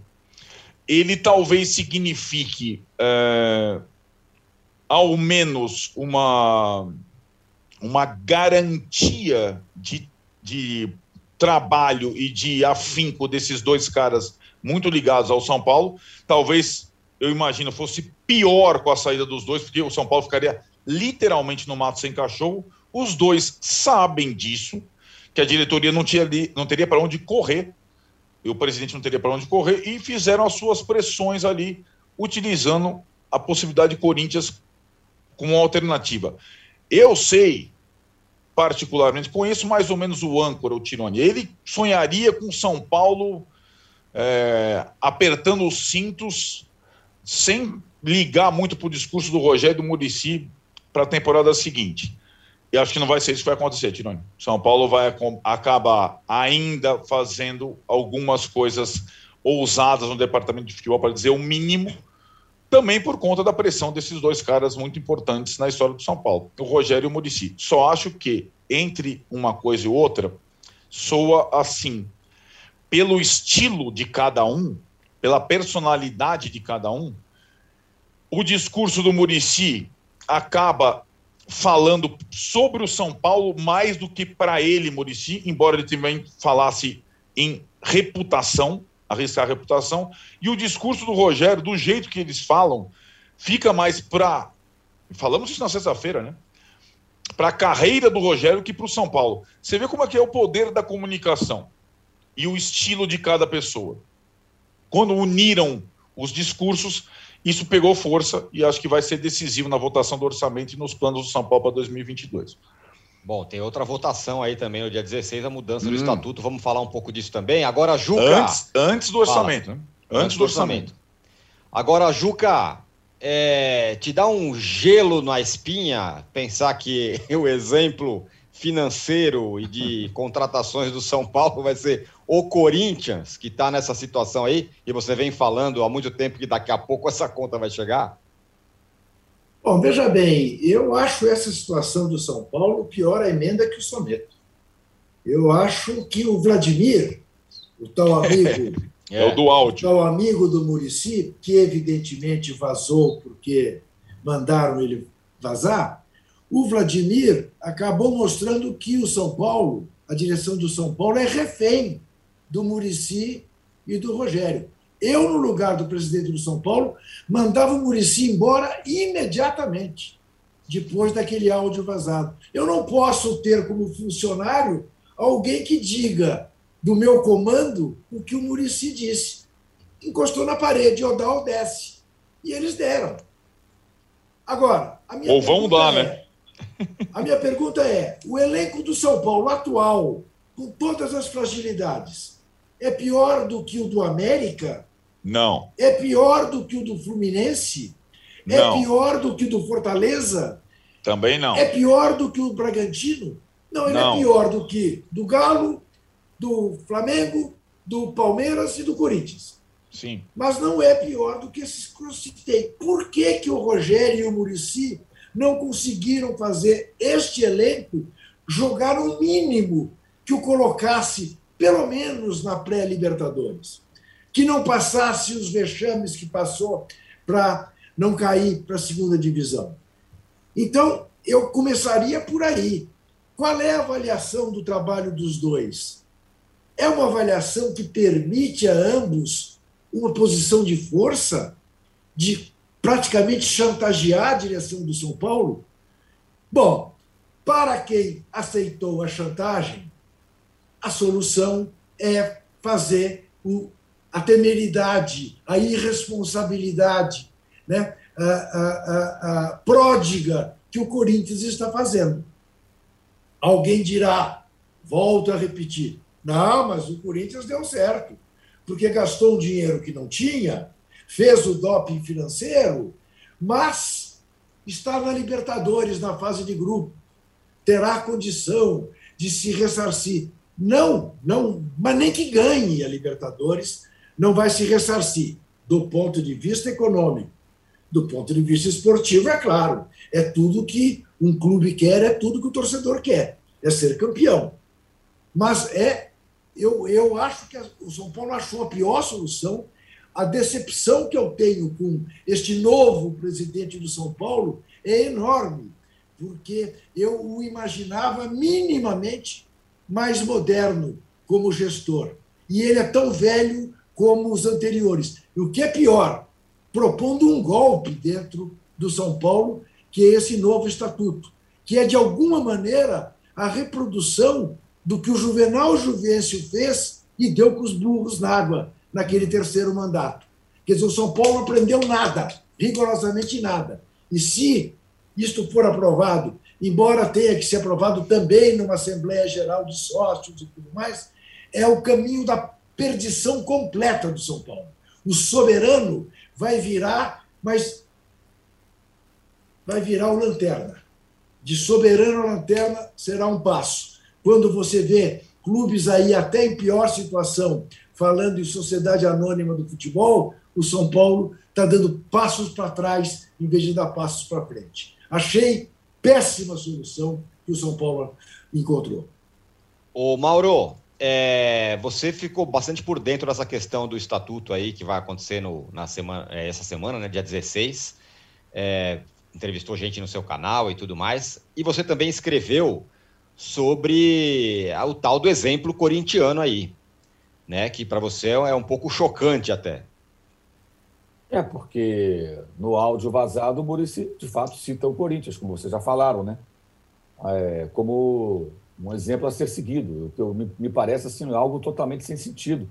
[SPEAKER 3] ele talvez signifique é, ao menos uma uma garantia de, de trabalho e de afinco desses dois caras muito ligados ao São Paulo. Talvez, eu imagino, fosse pior com a saída dos dois, porque o São Paulo ficaria literalmente no mato sem cachorro. Os dois sabem disso, que a diretoria não, tinha não teria para onde correr, e o presidente não teria para onde correr, e fizeram as suas pressões ali, utilizando a possibilidade de Corinthians como alternativa. Eu sei particularmente, conheço mais ou menos o âncora, o Tironi. Ele sonharia com São Paulo é, apertando os cintos, sem ligar muito para o discurso do Rogério do Murici para a temporada seguinte. E acho que não vai ser isso que vai acontecer, Tironi. São Paulo vai acabar ainda fazendo algumas coisas ousadas no departamento de futebol, para dizer o mínimo, também por conta da pressão desses dois caras muito importantes na história do São Paulo, o Rogério e o Murici. Só acho que entre uma coisa e outra soa assim. pelo estilo de cada um, pela personalidade de cada um, o discurso do Murici acaba falando sobre o São Paulo mais do que para ele, Murici, embora ele também falasse em reputação, arriscar a reputação, e o discurso do Rogério, do jeito que eles falam, fica mais para. Falamos isso na sexta-feira, né? Para a carreira do Rogério que para o São Paulo. Você vê como é que é o poder da comunicação e o estilo de cada pessoa. Quando uniram os discursos, isso pegou força e acho que vai ser decisivo na votação do orçamento e nos planos do São Paulo para 2022.
[SPEAKER 1] Bom, tem outra votação aí também, no dia 16, a mudança hum. do estatuto. Vamos falar um pouco disso também. Agora, Juca.
[SPEAKER 3] Antes, antes do orçamento, né?
[SPEAKER 1] Antes, antes do orçamento. orçamento. Agora, Juca, é, te dá um gelo na espinha pensar que o exemplo financeiro e de contratações do São Paulo vai ser o Corinthians, que está nessa situação aí, e você vem falando há muito tempo que daqui a pouco essa conta vai chegar?
[SPEAKER 2] Bom, veja bem, eu acho essa situação do São Paulo pior a emenda que o soneto. Eu acho que o Vladimir, o tal amigo.
[SPEAKER 3] é, o do áudio.
[SPEAKER 2] O tal amigo do Murici, que evidentemente vazou porque mandaram ele vazar, o Vladimir acabou mostrando que o São Paulo, a direção do São Paulo, é refém do Murici e do Rogério. Eu, no lugar do presidente do São Paulo, mandava o Murici embora imediatamente, depois daquele áudio vazado. Eu não posso ter como funcionário alguém que diga do meu comando o que o Murici disse. Encostou na parede, Odal desce. E eles deram. Agora, a minha
[SPEAKER 3] Ou vão dar,
[SPEAKER 2] é,
[SPEAKER 3] né?
[SPEAKER 2] A minha pergunta é: o elenco do São Paulo atual, com todas as fragilidades, é pior do que o do América?
[SPEAKER 3] Não.
[SPEAKER 2] É pior do que o do Fluminense? É
[SPEAKER 3] não.
[SPEAKER 2] É pior do que o do Fortaleza?
[SPEAKER 3] Também não.
[SPEAKER 2] É pior do que o Bragantino? Não, ele é não. é pior do que do Galo, do Flamengo, do Palmeiras e do Corinthians.
[SPEAKER 3] Sim.
[SPEAKER 2] Mas não é pior do que esses que eu citei. Por que, que o Rogério e o Murici não conseguiram fazer este elenco jogar o mínimo que o colocasse, pelo menos, na pré-Libertadores? Que não passasse os vexames que passou para não cair para a segunda divisão. Então, eu começaria por aí. Qual é a avaliação do trabalho dos dois? É uma avaliação que permite a ambos uma posição de força, de praticamente chantagear a direção do São Paulo? Bom, para quem aceitou a chantagem, a solução é fazer o a temeridade, a irresponsabilidade né, a, a, a, pródiga que o Corinthians está fazendo. Alguém dirá, volto a repetir, não, mas o Corinthians deu certo, porque gastou um dinheiro que não tinha, fez o doping financeiro, mas está na Libertadores, na fase de grupo, terá condição de se ressarcir. Não, não, mas nem que ganhe a Libertadores, não vai se ressarcir do ponto de vista econômico. Do ponto de vista esportivo, é claro, é tudo que um clube quer, é tudo que o torcedor quer, é ser campeão. Mas é, eu, eu acho que o São Paulo achou a pior solução. A decepção que eu tenho com este novo presidente do São Paulo é enorme, porque eu o imaginava minimamente mais moderno como gestor. E ele é tão velho como os anteriores. E o que é pior, propondo um golpe dentro do São Paulo, que é esse novo estatuto, que é, de alguma maneira, a reprodução do que o Juvenal Juvencio fez e deu com os burros na água naquele terceiro mandato. Quer dizer, o São Paulo não aprendeu nada, rigorosamente nada. E se isto for aprovado, embora tenha que ser aprovado também numa Assembleia Geral de Sócios e tudo mais, é o caminho da perdição completa do São Paulo. O soberano vai virar, mas vai virar o lanterna. De soberano a lanterna será um passo. Quando você vê clubes aí até em pior situação, falando em sociedade anônima do futebol, o São Paulo está dando passos para trás em vez de dar passos para frente. Achei péssima solução que o São Paulo encontrou.
[SPEAKER 1] Ô Mauro, é, você ficou bastante por dentro dessa questão do estatuto aí que vai acontecer no, na semana, é, essa semana, né, dia 16. É, entrevistou gente no seu canal e tudo mais. E você também escreveu sobre o tal do exemplo corintiano aí, né? Que para você é um pouco chocante até.
[SPEAKER 4] É, porque no áudio vazado o Murici de fato cita o Corinthians, como vocês já falaram, né? É, como um exemplo a ser seguido, que eu, me, me, parece assim, algo totalmente sem sentido.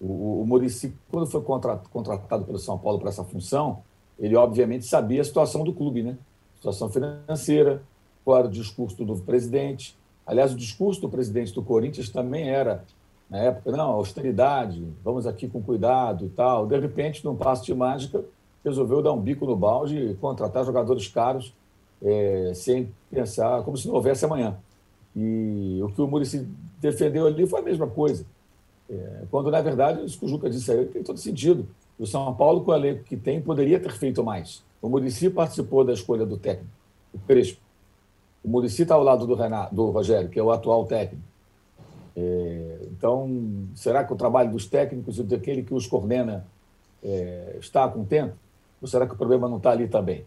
[SPEAKER 4] O, o Murici, quando foi contratado pelo São Paulo para essa função, ele obviamente sabia a situação do clube, né? Situação financeira, qual era o discurso do novo presidente. Aliás, o discurso do presidente do Corinthians também era, na época, não, austeridade, vamos aqui com cuidado e tal. De repente, num passo de mágica, resolveu dar um bico no balde e contratar jogadores caros é, sem pensar, como se não houvesse amanhã. E o que o Murici defendeu ali foi a mesma coisa. É, quando, na verdade, isso que o Juca disse aí tem todo sentido. O São Paulo, com o elenco que tem, poderia ter feito mais. O Murici participou da escolha do técnico, o Crespo. O Murici está ao lado do, Renato, do Rogério, que é o atual técnico. É, então, será que o trabalho dos técnicos e daquele que os coordena é, está contente? Ou será que o problema não está ali também?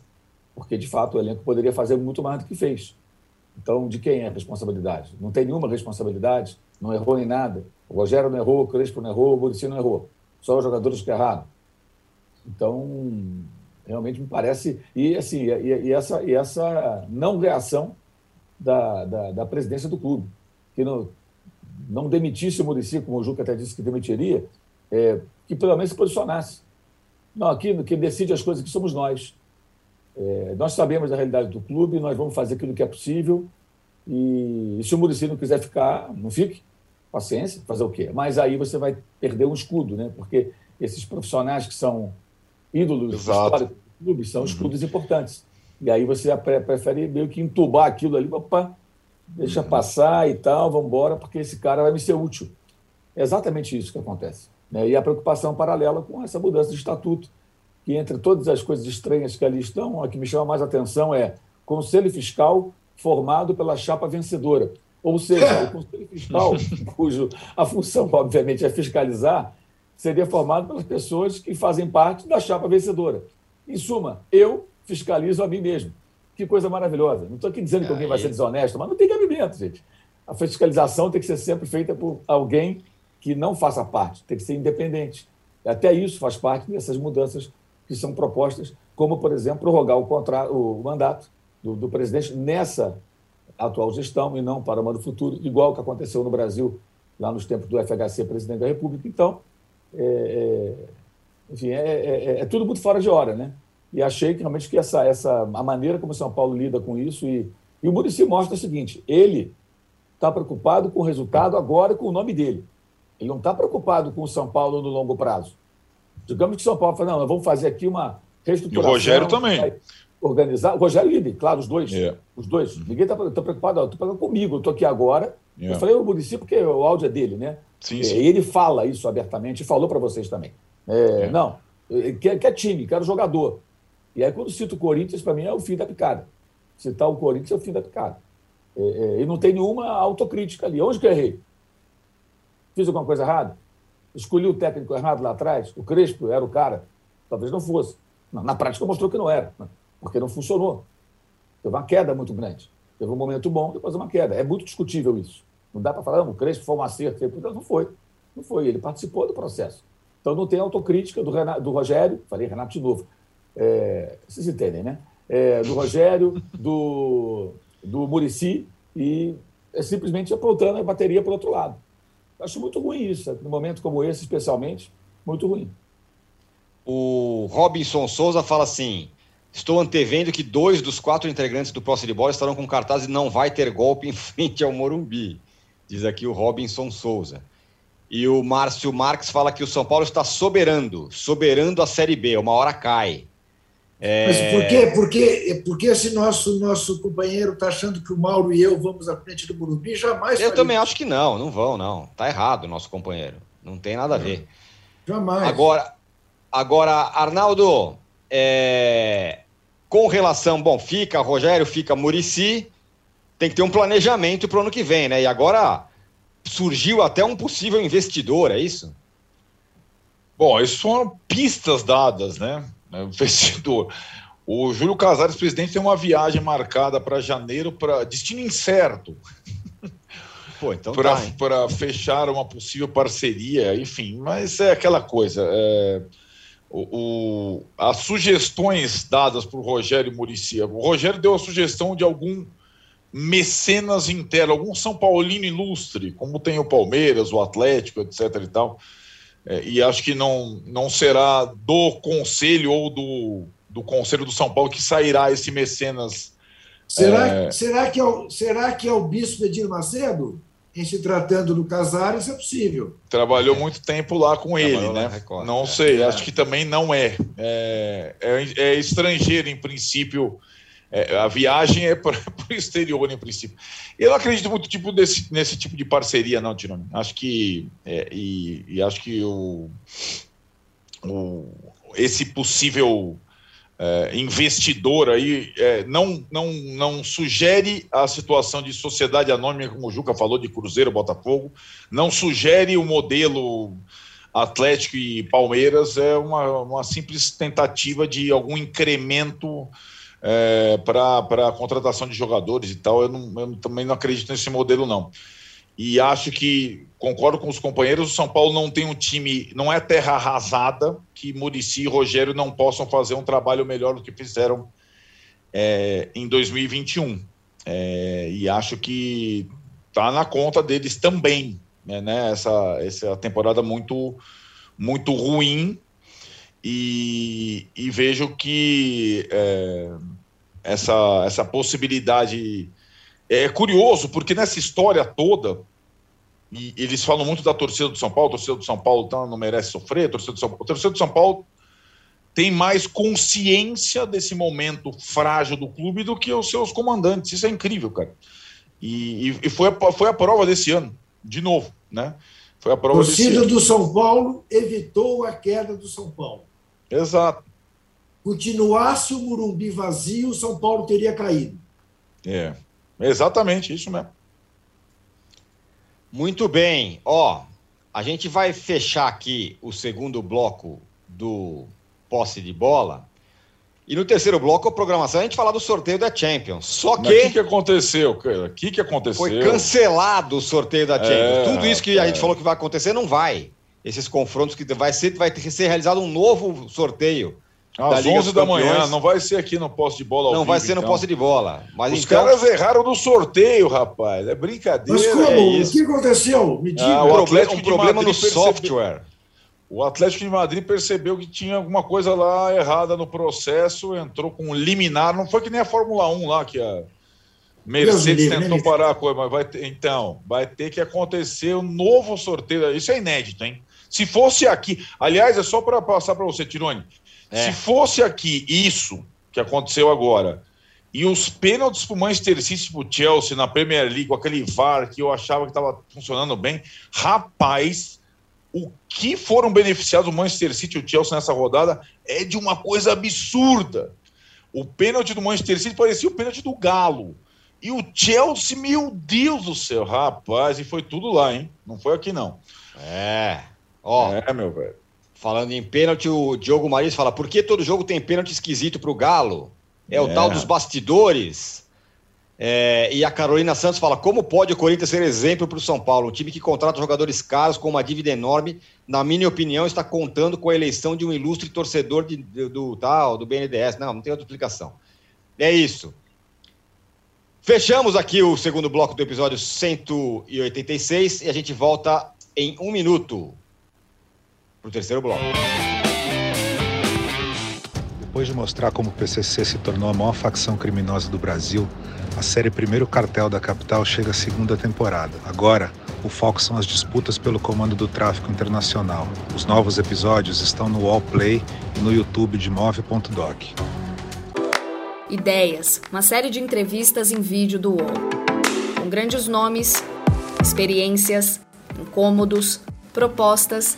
[SPEAKER 4] Porque, de fato, o elenco poderia fazer muito mais do que fez. Então, de quem é a responsabilidade? Não tem nenhuma responsabilidade, não errou em nada. O Rogério não errou, o Crespo não errou, o Murici não errou. Só os jogadores que erraram. Então, realmente me parece. E, assim, e, e essa, e essa não reação da, da, da, presidência do clube, que não, não demitisse o Murici, como o Juca até disse que demitiria, é, que pelo menos se posicionasse. Não, aqui quem decide as coisas aqui somos nós. É, nós sabemos da realidade do clube, nós vamos fazer aquilo que é possível. E, e se o Murici não quiser ficar, não fique. Paciência, fazer o quê? Mas aí você vai perder um escudo, né? Porque esses profissionais que são ídolos históricos do clube são uhum. escudos importantes. E aí você prefere meio que entubar aquilo ali, opa, deixa uhum. passar e tal, vamos embora, porque esse cara vai me ser útil. É exatamente isso que acontece. Né? E a preocupação paralela com essa mudança de estatuto, que entre todas as coisas estranhas que ali estão, a que me chama mais atenção é Conselho Fiscal formado pela chapa vencedora. Ou seja, o Conselho Fiscal, cujo a função, obviamente, é fiscalizar, seria formado pelas pessoas que fazem parte da chapa vencedora. Em suma, eu fiscalizo a mim mesmo. Que coisa maravilhosa. Não estou aqui dizendo que alguém vai ser desonesto, mas não tem cabimento, gente. A fiscalização tem que ser sempre feita por alguém que não faça parte, tem que ser independente. Até isso faz parte dessas mudanças que são propostas, como, por exemplo, prorrogar o, contrato, o mandato do, do presidente nessa atual gestão e não para uma do futuro, igual que aconteceu no Brasil, lá nos tempos do FHC, presidente da República. Então, é, é, enfim, é, é, é, tudo muito fora de hora, né? E achei que realmente que essa, essa a maneira como São Paulo lida com isso e, e o Murici mostra o seguinte: ele está preocupado com o resultado agora com o nome dele. Ele não está preocupado com o São Paulo no longo prazo. Digamos que São Paulo fala, não, nós vamos fazer aqui uma reestruturação.
[SPEAKER 3] E o Rogério também.
[SPEAKER 4] Organizar. O Rogério líder, claro, os dois. Yeah. Os dois. Uhum. Ninguém está preocupado, estou preocupado comigo, estou aqui agora. Yeah. Eu falei o Murici porque o áudio é dele, né?
[SPEAKER 3] Sim,
[SPEAKER 4] é,
[SPEAKER 3] sim.
[SPEAKER 4] E ele fala isso abertamente e falou para vocês também. É, é. Não, quer, quer time, quero jogador. E aí, quando cito o Corinthians, para mim é o fim da picada. Citar o Corinthians é o fim da picada. É, é, e não tem nenhuma autocrítica ali. Onde que eu errei? Fiz alguma coisa errada? Escolhi o técnico errado lá atrás? O Crespo era o cara? Talvez não fosse. Na prática mostrou que não era, porque não funcionou. Teve uma queda muito grande. Teve um momento bom, depois uma queda. É muito discutível isso. Não dá para falar, não, o Crespo foi um acerto. Não foi. Não foi. Ele participou do processo. Então não tem autocrítica do, Renato, do Rogério, falei Renato de novo, é, vocês entendem, né? É, do Rogério, do, do Murici e é simplesmente apontando a bateria para o outro lado. Acho muito ruim isso, num momento como esse, especialmente, muito ruim.
[SPEAKER 1] O Robinson Souza fala assim: Estou antevendo que dois dos quatro integrantes do Posse de Bola estarão com cartaz e não vai ter golpe em frente ao Morumbi. Diz aqui o Robinson Souza. E o Márcio Marques fala que o São Paulo está soberando, soberando a Série B, uma hora cai.
[SPEAKER 2] É... Mas por quê? Porque, porque esse nosso, nosso companheiro está achando que o Mauro e eu vamos à frente do Morumbi? Jamais.
[SPEAKER 1] Eu também acho que não, não vão, não. Está errado o nosso companheiro. Não tem nada a ver.
[SPEAKER 2] Jamais.
[SPEAKER 1] Agora, agora Arnaldo, é... com relação. Bom, fica Rogério, fica Murici. Tem que ter um planejamento para o ano que vem, né? E agora surgiu até um possível investidor, é isso?
[SPEAKER 3] Bom, isso foram pistas dadas, né? Investidor. O Júlio Casares, presidente, tem uma viagem marcada para janeiro, para destino incerto.
[SPEAKER 1] Então
[SPEAKER 3] para
[SPEAKER 1] tá,
[SPEAKER 3] fechar uma possível parceria, enfim, mas é aquela coisa. é, o, o- as sugestões dadas por Rogério Murici, o Rogério deu a sugestão de algum mecenas interno, algum São Paulino ilustre, como tem o Palmeiras, o Atlético, etc. e tal. É, e acho que não, não será do conselho ou do, do conselho do São Paulo que sairá esse mecenas.
[SPEAKER 2] Será,
[SPEAKER 3] É.
[SPEAKER 2] será, que é o, será que é o bispo Edir Macedo? Em se tratando do Casares, é possível.
[SPEAKER 3] Trabalhou muito tempo lá com ele,
[SPEAKER 1] Trabalhou lá
[SPEAKER 3] né?
[SPEAKER 1] Record.
[SPEAKER 3] Não sei, acho que também não é. É, é- é estrangeiro, em princípio. É, a viagem é para o exterior, em princípio. Eu não acredito muito tipo desse, nesse tipo de parceria, não, Tirone. Acho que. é, e, e acho que o, o- esse possível é, investidor aí é, não, não, não sugere a situação de sociedade anônima, como o Juca falou, de Cruzeiro, Botafogo, não sugere o modelo Atlético e Palmeiras, é uma, uma simples tentativa de algum incremento para a contratação de jogadores e tal. Eu, não- eu também não acredito nesse modelo, não. E acho que, concordo com os companheiros, o São Paulo não tem um time, não é terra arrasada, que Murici e Rogério não possam fazer um trabalho melhor do que fizeram é, em 2021. É, e acho que está na conta deles também, né, né, essa, essa temporada muito, muito ruim. E, e vejo que é, essa, essa possibilidade é curioso, porque nessa história toda, e eles falam muito da torcida do São Paulo, a torcida do São Paulo então, não merece sofrer, a torcida do São Paulo, a torcida do São Paulo tem mais consciência desse momento frágil do clube do que os seus comandantes. Isso é incrível, cara. E, e- foi, a, foi a prova desse ano, de novo, né? Foi a
[SPEAKER 2] A
[SPEAKER 3] prova desse
[SPEAKER 2] torcida do São Paulo evitou a queda do São Paulo.
[SPEAKER 3] Exato.
[SPEAKER 2] Continuasse o Murumbi vazio, o São Paulo teria caído.
[SPEAKER 3] É. Exatamente, isso mesmo.
[SPEAKER 1] Muito bem. Ó, a gente vai fechar aqui o segundo bloco do posse de bola. E no terceiro bloco, a programação, a gente falar do sorteio da Champions. Só
[SPEAKER 3] Mas o que,
[SPEAKER 1] que
[SPEAKER 3] que aconteceu, cara? O que, que aconteceu?
[SPEAKER 1] foi cancelado o sorteio da Champions.
[SPEAKER 3] É,
[SPEAKER 1] Tudo isso que a gente
[SPEAKER 3] é.
[SPEAKER 1] falou que vai acontecer não vai. Esses confrontos que vai ser, vai ter que ser realizado um novo sorteio. Da
[SPEAKER 3] Às
[SPEAKER 1] Liga
[SPEAKER 3] 11
[SPEAKER 1] dos
[SPEAKER 3] da manhã, não vai ser aqui no posse de bola ao
[SPEAKER 1] Não vai
[SPEAKER 3] vivo,
[SPEAKER 1] ser no
[SPEAKER 3] então.
[SPEAKER 1] posse de bola. Mas
[SPEAKER 3] Os
[SPEAKER 1] então,
[SPEAKER 3] caras erraram no sorteio, rapaz. É brincadeira.
[SPEAKER 2] Mas como?
[SPEAKER 1] é
[SPEAKER 2] o que aconteceu? Me diga.
[SPEAKER 3] Ah,
[SPEAKER 1] um
[SPEAKER 3] o
[SPEAKER 1] problema,
[SPEAKER 3] Atlético
[SPEAKER 1] um problema no
[SPEAKER 3] percebeu-
[SPEAKER 1] software.
[SPEAKER 3] O Atlético de Madrid percebeu que tinha alguma coisa lá errada no processo, entrou com um liminar. Não foi que nem a Fórmula 1 lá, que a Mercedes
[SPEAKER 2] livre,
[SPEAKER 3] tentou
[SPEAKER 2] né,
[SPEAKER 3] parar a coisa, mas vai ter, então, vai ter que acontecer um novo sorteio. Isso é inédito, hein? Se fosse aqui, aliás, é só para passar para você, Tirone.
[SPEAKER 1] É.
[SPEAKER 3] Se fosse aqui isso que aconteceu agora, e os pênaltis para o Manchester City para o Chelsea na Premier League, com aquele VAR que eu achava que estava funcionando bem, rapaz, o que foram beneficiados o Manchester City e o Chelsea nessa rodada é de uma coisa absurda. O pênalti do Manchester City parecia o pênalti do Galo. E o Chelsea, meu Deus do céu, rapaz, e foi tudo lá, hein? Não foi aqui, não.
[SPEAKER 1] É. Ó,
[SPEAKER 3] É, meu velho.
[SPEAKER 1] Falando em pênalti, o Diogo Maris fala: por que todo jogo tem pênalti esquisito pro Galo? É, o
[SPEAKER 3] É.
[SPEAKER 1] tal dos bastidores. É, e a Carolina Santos fala: como pode o Corinthians ser exemplo para o São Paulo? Um time que contrata jogadores caros com uma dívida enorme, na minha opinião, está contando com a eleição de um ilustre torcedor de- do, do tal, do BNDES. Não, não tem outra explicação. É isso. Fechamos aqui o segundo bloco do episódio 186 e a gente volta em um minuto para o terceiro bloco.
[SPEAKER 8] Depois de mostrar como o PCC se tornou a maior facção criminosa do Brasil, a série Primeiro Cartel da Capital chega à segunda temporada. Agora, o foco são as disputas pelo comando do tráfico internacional. Os novos episódios estão no Wallplay e no YouTube de Move.doc.
[SPEAKER 9] Ideias, uma série de entrevistas em vídeo do UOL. Com grandes nomes, experiências, incômodos, propostas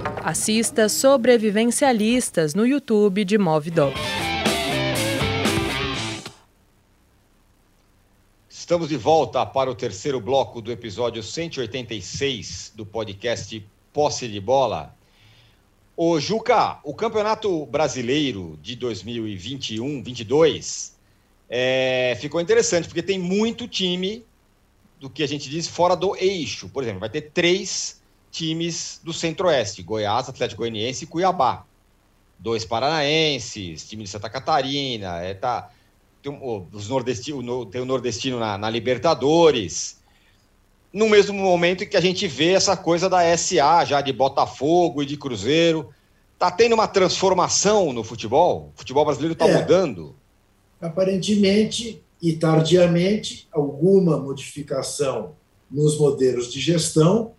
[SPEAKER 7] Assista Sobrevivencialistas no YouTube de Movidog.
[SPEAKER 1] Estamos de volta para o terceiro bloco do episódio 186 do podcast Posse de Bola. Ô Juca, o Campeonato Brasileiro de 2021-22 é, ficou interessante, porque tem muito time do que a gente diz fora do eixo. Por exemplo, vai ter três times do Centro-Oeste: Goiás, Atlético Goianiense e Cuiabá. Dois paranaenses, time de Santa Catarina, é, tá, tem, os nordestino, tem o nordestino na, na Libertadores. No mesmo momento em que a gente vê essa coisa da SA, já de Botafogo e de Cruzeiro. Está tendo uma transformação no futebol? O futebol brasileiro está é, mudando?
[SPEAKER 2] Aparentemente e tardiamente, alguma modificação nos modelos de gestão.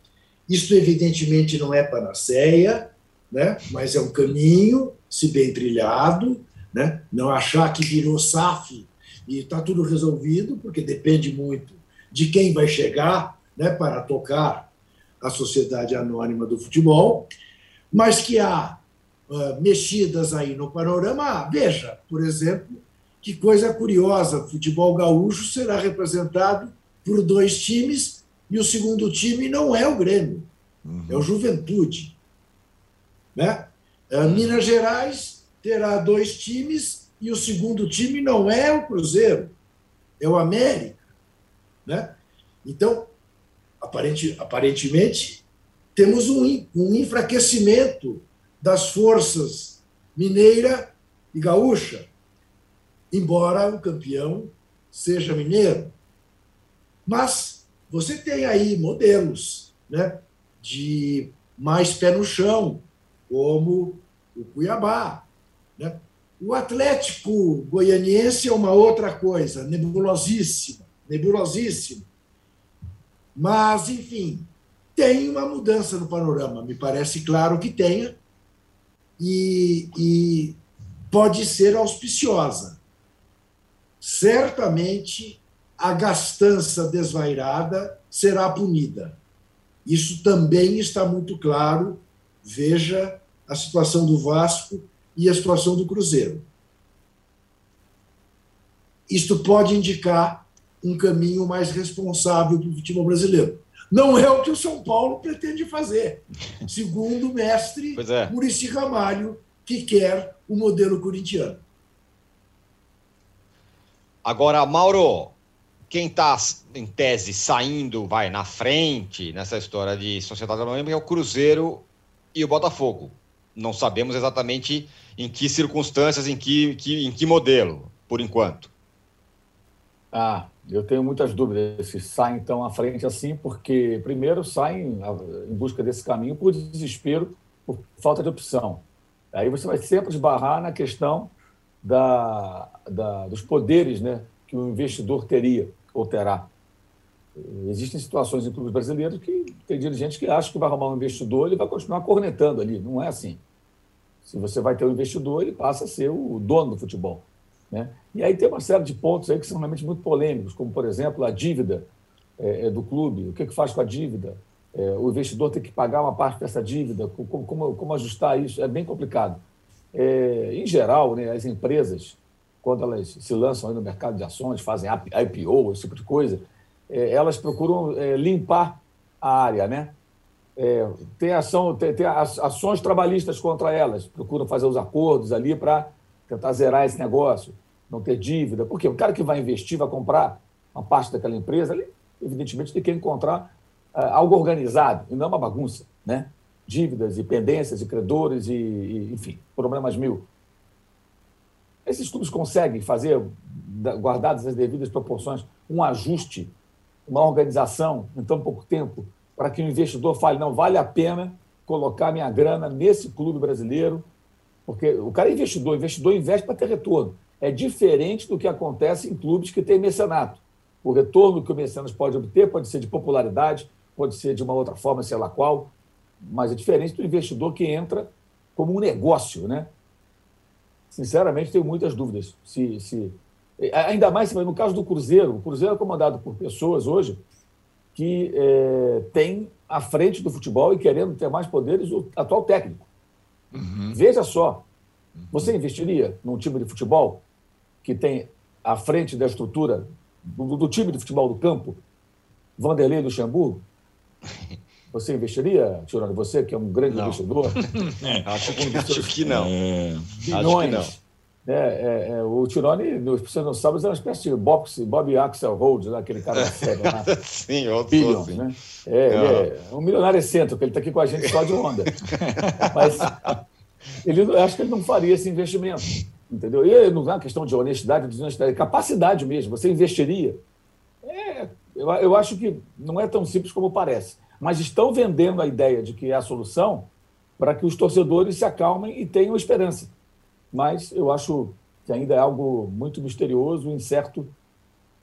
[SPEAKER 2] Isso, evidentemente, não é panaceia, né? mas é um caminho, se bem trilhado, né? não achar que virou SAF e está tudo resolvido, porque depende muito de quem vai chegar né, para tocar a sociedade anônima do futebol, mas que há uh, mexidas aí no panorama. Veja, por exemplo, que coisa curiosa: o futebol gaúcho será representado por dois times e o segundo time não é o Grêmio, uhum. é o Juventude. Né? Uh, Minas Gerais terá dois times e o segundo time não é o Cruzeiro, é o América. Né? Então, aparente, aparentemente, temos um, um enfraquecimento das forças mineira e gaúcha, embora o campeão seja mineiro. Mas você tem aí modelos né, de mais pé no chão, como o Cuiabá, né? O Atlético Goianiense é uma outra coisa, nebulosíssima, nebulosíssima. Mas, enfim, tem uma mudança no panorama, me parece claro que tenha, e, e pode ser auspiciosa. Certamente a gastança desvairada será punida. Isso também está muito claro. Veja a situação do Vasco e a situação do Cruzeiro. Isto pode indicar um caminho mais responsável do futebol brasileiro. Não é o que o São Paulo pretende fazer, segundo o mestre é. Murici Ramalho, que quer o modelo corintiano.
[SPEAKER 1] Agora, Mauro, quem está, em tese, saindo, vai na frente nessa história de sociedade anônima é o Cruzeiro e o Botafogo. Não sabemos exatamente em que circunstâncias, em que, que, em que modelo, por enquanto?
[SPEAKER 4] Ah, eu tenho muitas dúvidas se saem tão à frente assim, porque, primeiro, saem em busca desse caminho por desespero, por falta de opção. Aí você vai sempre esbarrar na questão da, da, dos poderes né, que o investidor teria ou terá. Existem situações em clubes brasileiros que tem dirigentes que acham que vai arrumar um investidor e vai continuar cornetando ali. Não é assim. Se você vai ter um investidor, ele passa a ser o dono do futebol. Né? E aí tem uma série de pontos aí que são realmente muito polêmicos, como, por exemplo, a dívida é, é do clube. O que, que faz com a dívida? É, o investidor tem que pagar uma parte dessa dívida. Como, como, como ajustar isso? É bem complicado. É, em geral, né, as empresas, quando elas se lançam no mercado de ações, fazem IPO, esse tipo de coisa, é, elas procuram é, limpar a área, né? é, tem, ação, tem, tem, ações trabalhistas contra elas, procuram fazer os acordos ali para tentar zerar esse negócio, não ter dívida. Porque o cara que vai investir, vai comprar uma parte daquela empresa, ele, evidentemente, tem que encontrar uh, algo organizado e não uma bagunça, né? Dívidas e pendências e credores e, e, enfim, problemas mil. Esses clubes conseguem fazer, guardadas as devidas proporções, um ajuste, uma organização em tão pouco tempo para que o investidor fale, não, vale a pena colocar minha grana nesse clube brasileiro, porque o cara é investidor, o investidor investe para ter retorno. é diferente do que acontece em clubes que têm mecenato. O retorno que o mecenas pode obter pode ser de popularidade, pode ser de uma outra forma, sei lá qual, mas é diferente do investidor que entra como um negócio, né? Sinceramente, tenho muitas dúvidas. Se, se... Ainda mais no caso do Cruzeiro. O Cruzeiro é comandado por pessoas hoje que é, têm à frente do futebol e querendo ter mais poderes o atual técnico. Uhum. Veja só, você investiria num time de futebol que tem à frente da estrutura do, do time de futebol do campo Vanderlei Luxemburgo? Você investiria, Tirone? Você que é um grande não. investidor?
[SPEAKER 1] É, acho, que, acho que não.
[SPEAKER 4] É, bilhões. Acho que não. É, é, é, o Tirone, você não sabe, é uma espécie de boxe, Bob Axel Rhodes, né, aquele cara da série lá.
[SPEAKER 1] Sim, outro Billions, assim.
[SPEAKER 4] né? É, ele é um milionário excêntrico, ele está aqui com a gente só de onda. Mas ele, acho que ele não faria esse investimento, entendeu? E não é uma questão de honestidade, de desonestidade, capacidade mesmo. Você investiria? É, eu, eu acho que não é tão simples como parece mas estão vendendo a ideia de que é a solução para que os torcedores se acalmem e tenham esperança. Mas eu acho que ainda é algo muito misterioso, incerto,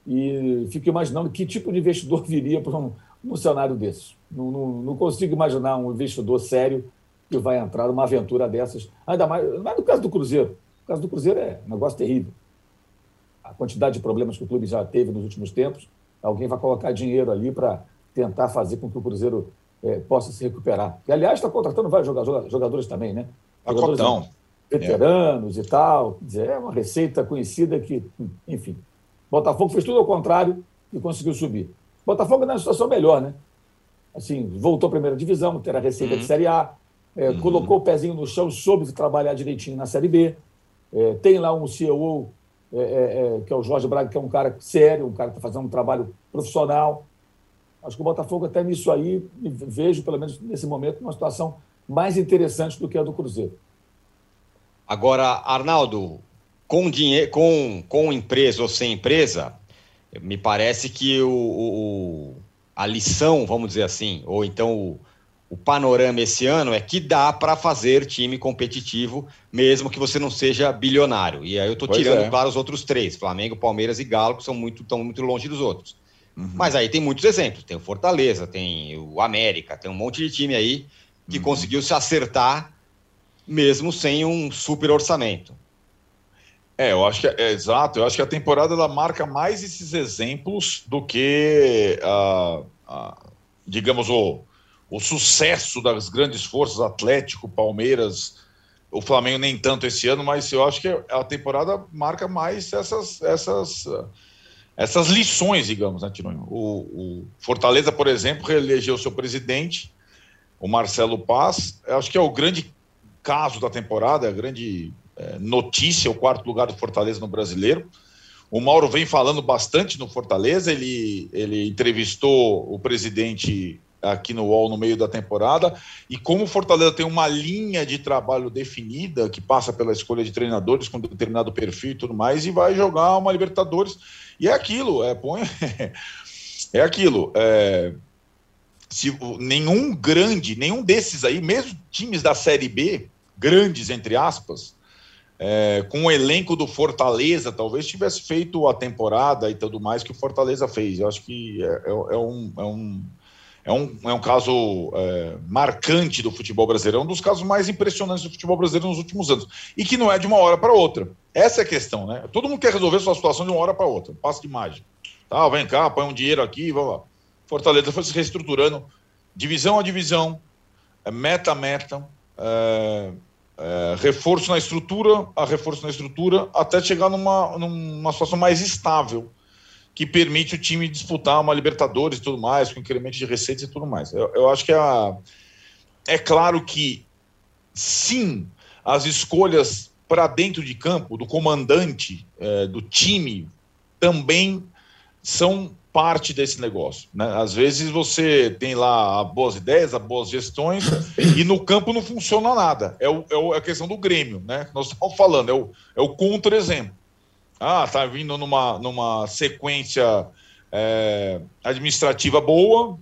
[SPEAKER 4] e fico imaginando que tipo de investidor viria para um, um cenário desse. Não, não, não, consigo imaginar um investidor sério que vai entrar numa aventura dessas, ainda mais, mais no caso do Cruzeiro. O caso do Cruzeiro é um negócio terrível. A quantidade de problemas que o clube já teve nos últimos tempos, alguém vai colocar dinheiro ali para tentar fazer com que o Cruzeiro é, possa se recuperar. E, aliás, está contratando vários jogadores, jogadores também, né?
[SPEAKER 3] Jogadores
[SPEAKER 4] veteranos é. e tal. Dizer, é uma receita conhecida que, enfim. Botafogo fez tudo ao contrário e conseguiu subir. Botafogo está numa situação melhor, né? Assim, voltou à primeira divisão, terá receita uhum. de Série A, é, uhum. colocou o pezinho no chão, soube trabalhar direitinho na Série B. É, tem lá um CEO, é, que é o Jorge Braga, que é um cara sério, um cara que está fazendo um trabalho profissional. Acho que o Botafogo, até nisso aí, vejo, pelo menos nesse momento, uma situação mais interessante do que a do Cruzeiro.
[SPEAKER 1] Agora, Arnaldo, com, dinheiro, com, com empresa ou sem empresa, me parece que o, o a lição, vamos dizer assim, ou então o, o panorama esse ano é que dá para fazer time competitivo, mesmo que você não seja bilionário. E aí eu estou tirando, é. claro, os outros três: Flamengo, Palmeiras e Galo, que são muito, estão muito longe dos outros. Uhum. Mas aí tem muitos exemplos. Tem o Fortaleza, tem o América, tem um monte de time aí que uhum. conseguiu se acertar mesmo sem um super orçamento.
[SPEAKER 3] É, eu acho que é, é, exato. Eu acho que a temporada ela marca mais esses exemplos do que, uh, uh, digamos, o, o sucesso das grandes forças, Atlético, Palmeiras, o Flamengo nem tanto esse ano, mas eu acho que a temporada marca mais essas, essas essas lições, digamos, né, Tironi? O, o, Fortaleza, por exemplo, reelegeu seu presidente, o Marcelo Paz. Eu acho que é o grande caso da temporada, a grande é, notícia, o quarto lugar do Fortaleza no brasileiro. O Mauro vem falando bastante no Fortaleza, ele, ele entrevistou o presidente aqui no UOL no meio da temporada. E como o Fortaleza tem uma linha de trabalho definida, que passa pela escolha de treinadores com determinado perfil e tudo mais, e vai jogar uma Libertadores e é aquilo, é, põe, é aquilo. É, se nenhum grande, nenhum desses aí, mesmo times da Série B, grandes entre aspas, é, com o elenco do Fortaleza, talvez tivesse feito a temporada e tudo mais que o Fortaleza fez. Eu acho que é, é, é um, é, um, é, um, é um caso é, marcante do futebol brasileiro, é um dos casos mais impressionantes do futebol brasileiro nos últimos anos. E que não é de uma hora para outra. Essa é a questão, né? Todo mundo quer resolver sua situação de uma hora para outra, passo de mágica. Tá, vem cá, põe um dinheiro aqui, vamos lá. Fortaleza foi se reestruturando, divisão a divisão, é meta a meta, é, é, reforço na estrutura, a reforço na estrutura, até chegar numa, numa situação mais estável, que permite o time disputar uma Libertadores e tudo mais, com incremento de receitas e tudo mais. Eu, eu acho que a, é claro que, sim, as escolhas para dentro de campo, do comandante, é, do time, também são parte desse negócio. Né? Às vezes você tem lá boas ideias, boas gestões, e no campo não funciona nada. É, o, é, o, é a questão do Grêmio, né? Nós estamos falando, é o, é o contra-exemplo. Ah, tá vindo numa, numa sequência é, administrativa boa,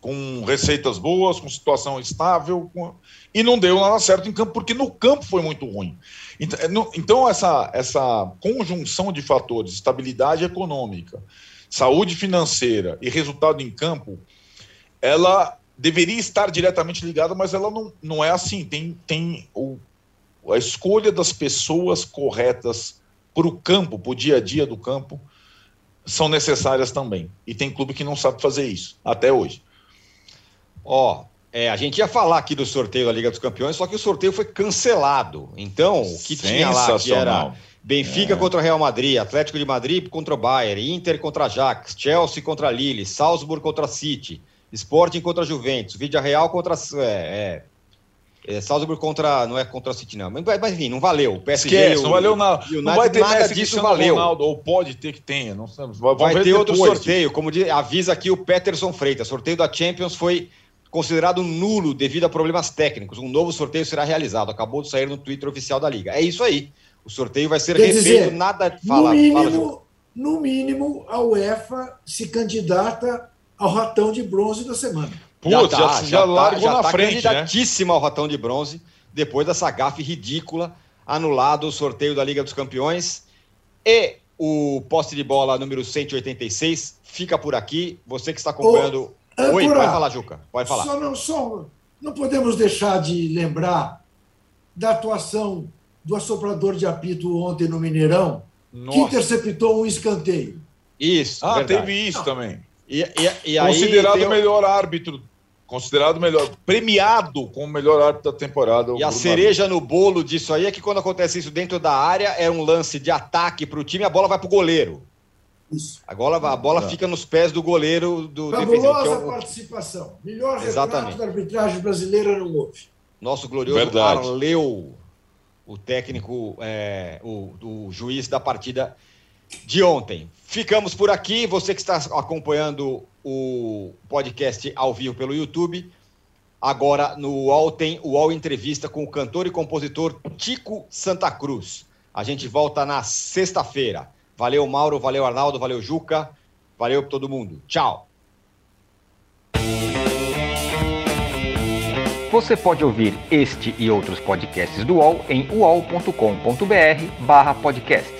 [SPEAKER 3] com receitas boas, com situação estável, com... e não deu nada certo em campo, porque no campo foi muito ruim. Então, então essa, essa conjunção de fatores, estabilidade econômica, saúde financeira e resultado em campo, ela deveria estar diretamente ligada, mas ela não, não é assim. Tem, tem o, a escolha das pessoas corretas para o campo, para o dia a dia do campo, são necessárias também. E tem clube que não sabe fazer isso, até hoje.
[SPEAKER 1] Ó, é, a gente ia falar aqui do sorteio da Liga dos Campeões, só que o sorteio foi cancelado. Então, o que tinha lá que era Benfica é. contra Real Madrid, Atlético de Madrid contra o Bayern, Inter contra Ajax, Chelsea contra Lille, Salzburg contra City, Sporting contra Juventus, Vídea Real contra é, é, Salzburg contra não é contra City não, mas, mas enfim, não valeu. O
[SPEAKER 3] PSG, Esquece, o, não valeu nada. Não vai ter nada disso valeu. Ronaldo, ou pode ter que tenha, não sabemos.
[SPEAKER 1] Vai ter outro sorteio, como diz, avisa aqui o Peterson Freitas. Sorteio da Champions foi considerado nulo devido a problemas técnicos. Um novo sorteio será realizado. Acabou de sair no Twitter oficial da Liga. É isso aí. O sorteio vai ser Quer refeito, dizer, nada.
[SPEAKER 2] Fala, no, mínimo, fala, no mínimo, a UEFA se candidata ao ratão de bronze da semana.
[SPEAKER 1] Putz, já, tá, já, já, já largou tá, já na tá frente, candidatíssima né? ao ratão de bronze, depois dessa gafe ridícula, anulado o sorteio da Liga dos Campeões. E o poste de bola número 186 fica por aqui. Você que está acompanhando é, Oi, pode falar, Juca. Pode falar.
[SPEAKER 2] Só não, só, não podemos deixar de lembrar da atuação do assoprador de apito ontem no Mineirão, Nossa. que interceptou um escanteio.
[SPEAKER 3] Isso. Ah, verdade. teve isso não. também. E, e, e considerado o melhor árbitro, considerado melhor, premiado como o melhor árbitro da temporada.
[SPEAKER 1] E a cereja no bolo disso aí é que quando acontece isso dentro da área, é um lance de ataque para o time, a bola vai para o goleiro. Isso. Agora a bola fica nos pés do goleiro do
[SPEAKER 2] Fabulosa defensivo, é participação. Melhor Exatamente. da arbitragem brasileira não houve.
[SPEAKER 1] Nosso glorioso Verdade. Arleu, o técnico, é, o, o juiz da partida de ontem. Ficamos por aqui. Você que está acompanhando o podcast ao vivo pelo YouTube, agora no UOL tem o UOL Entrevista com o cantor e compositor Tico Santa Cruz. A gente volta na sexta-feira. Valeu, Mauro, valeu, Arnaldo, valeu, Juca, valeu todo mundo. Tchau.
[SPEAKER 10] Você pode ouvir este e outros podcasts do UOL em uol.com.br barra podcasts.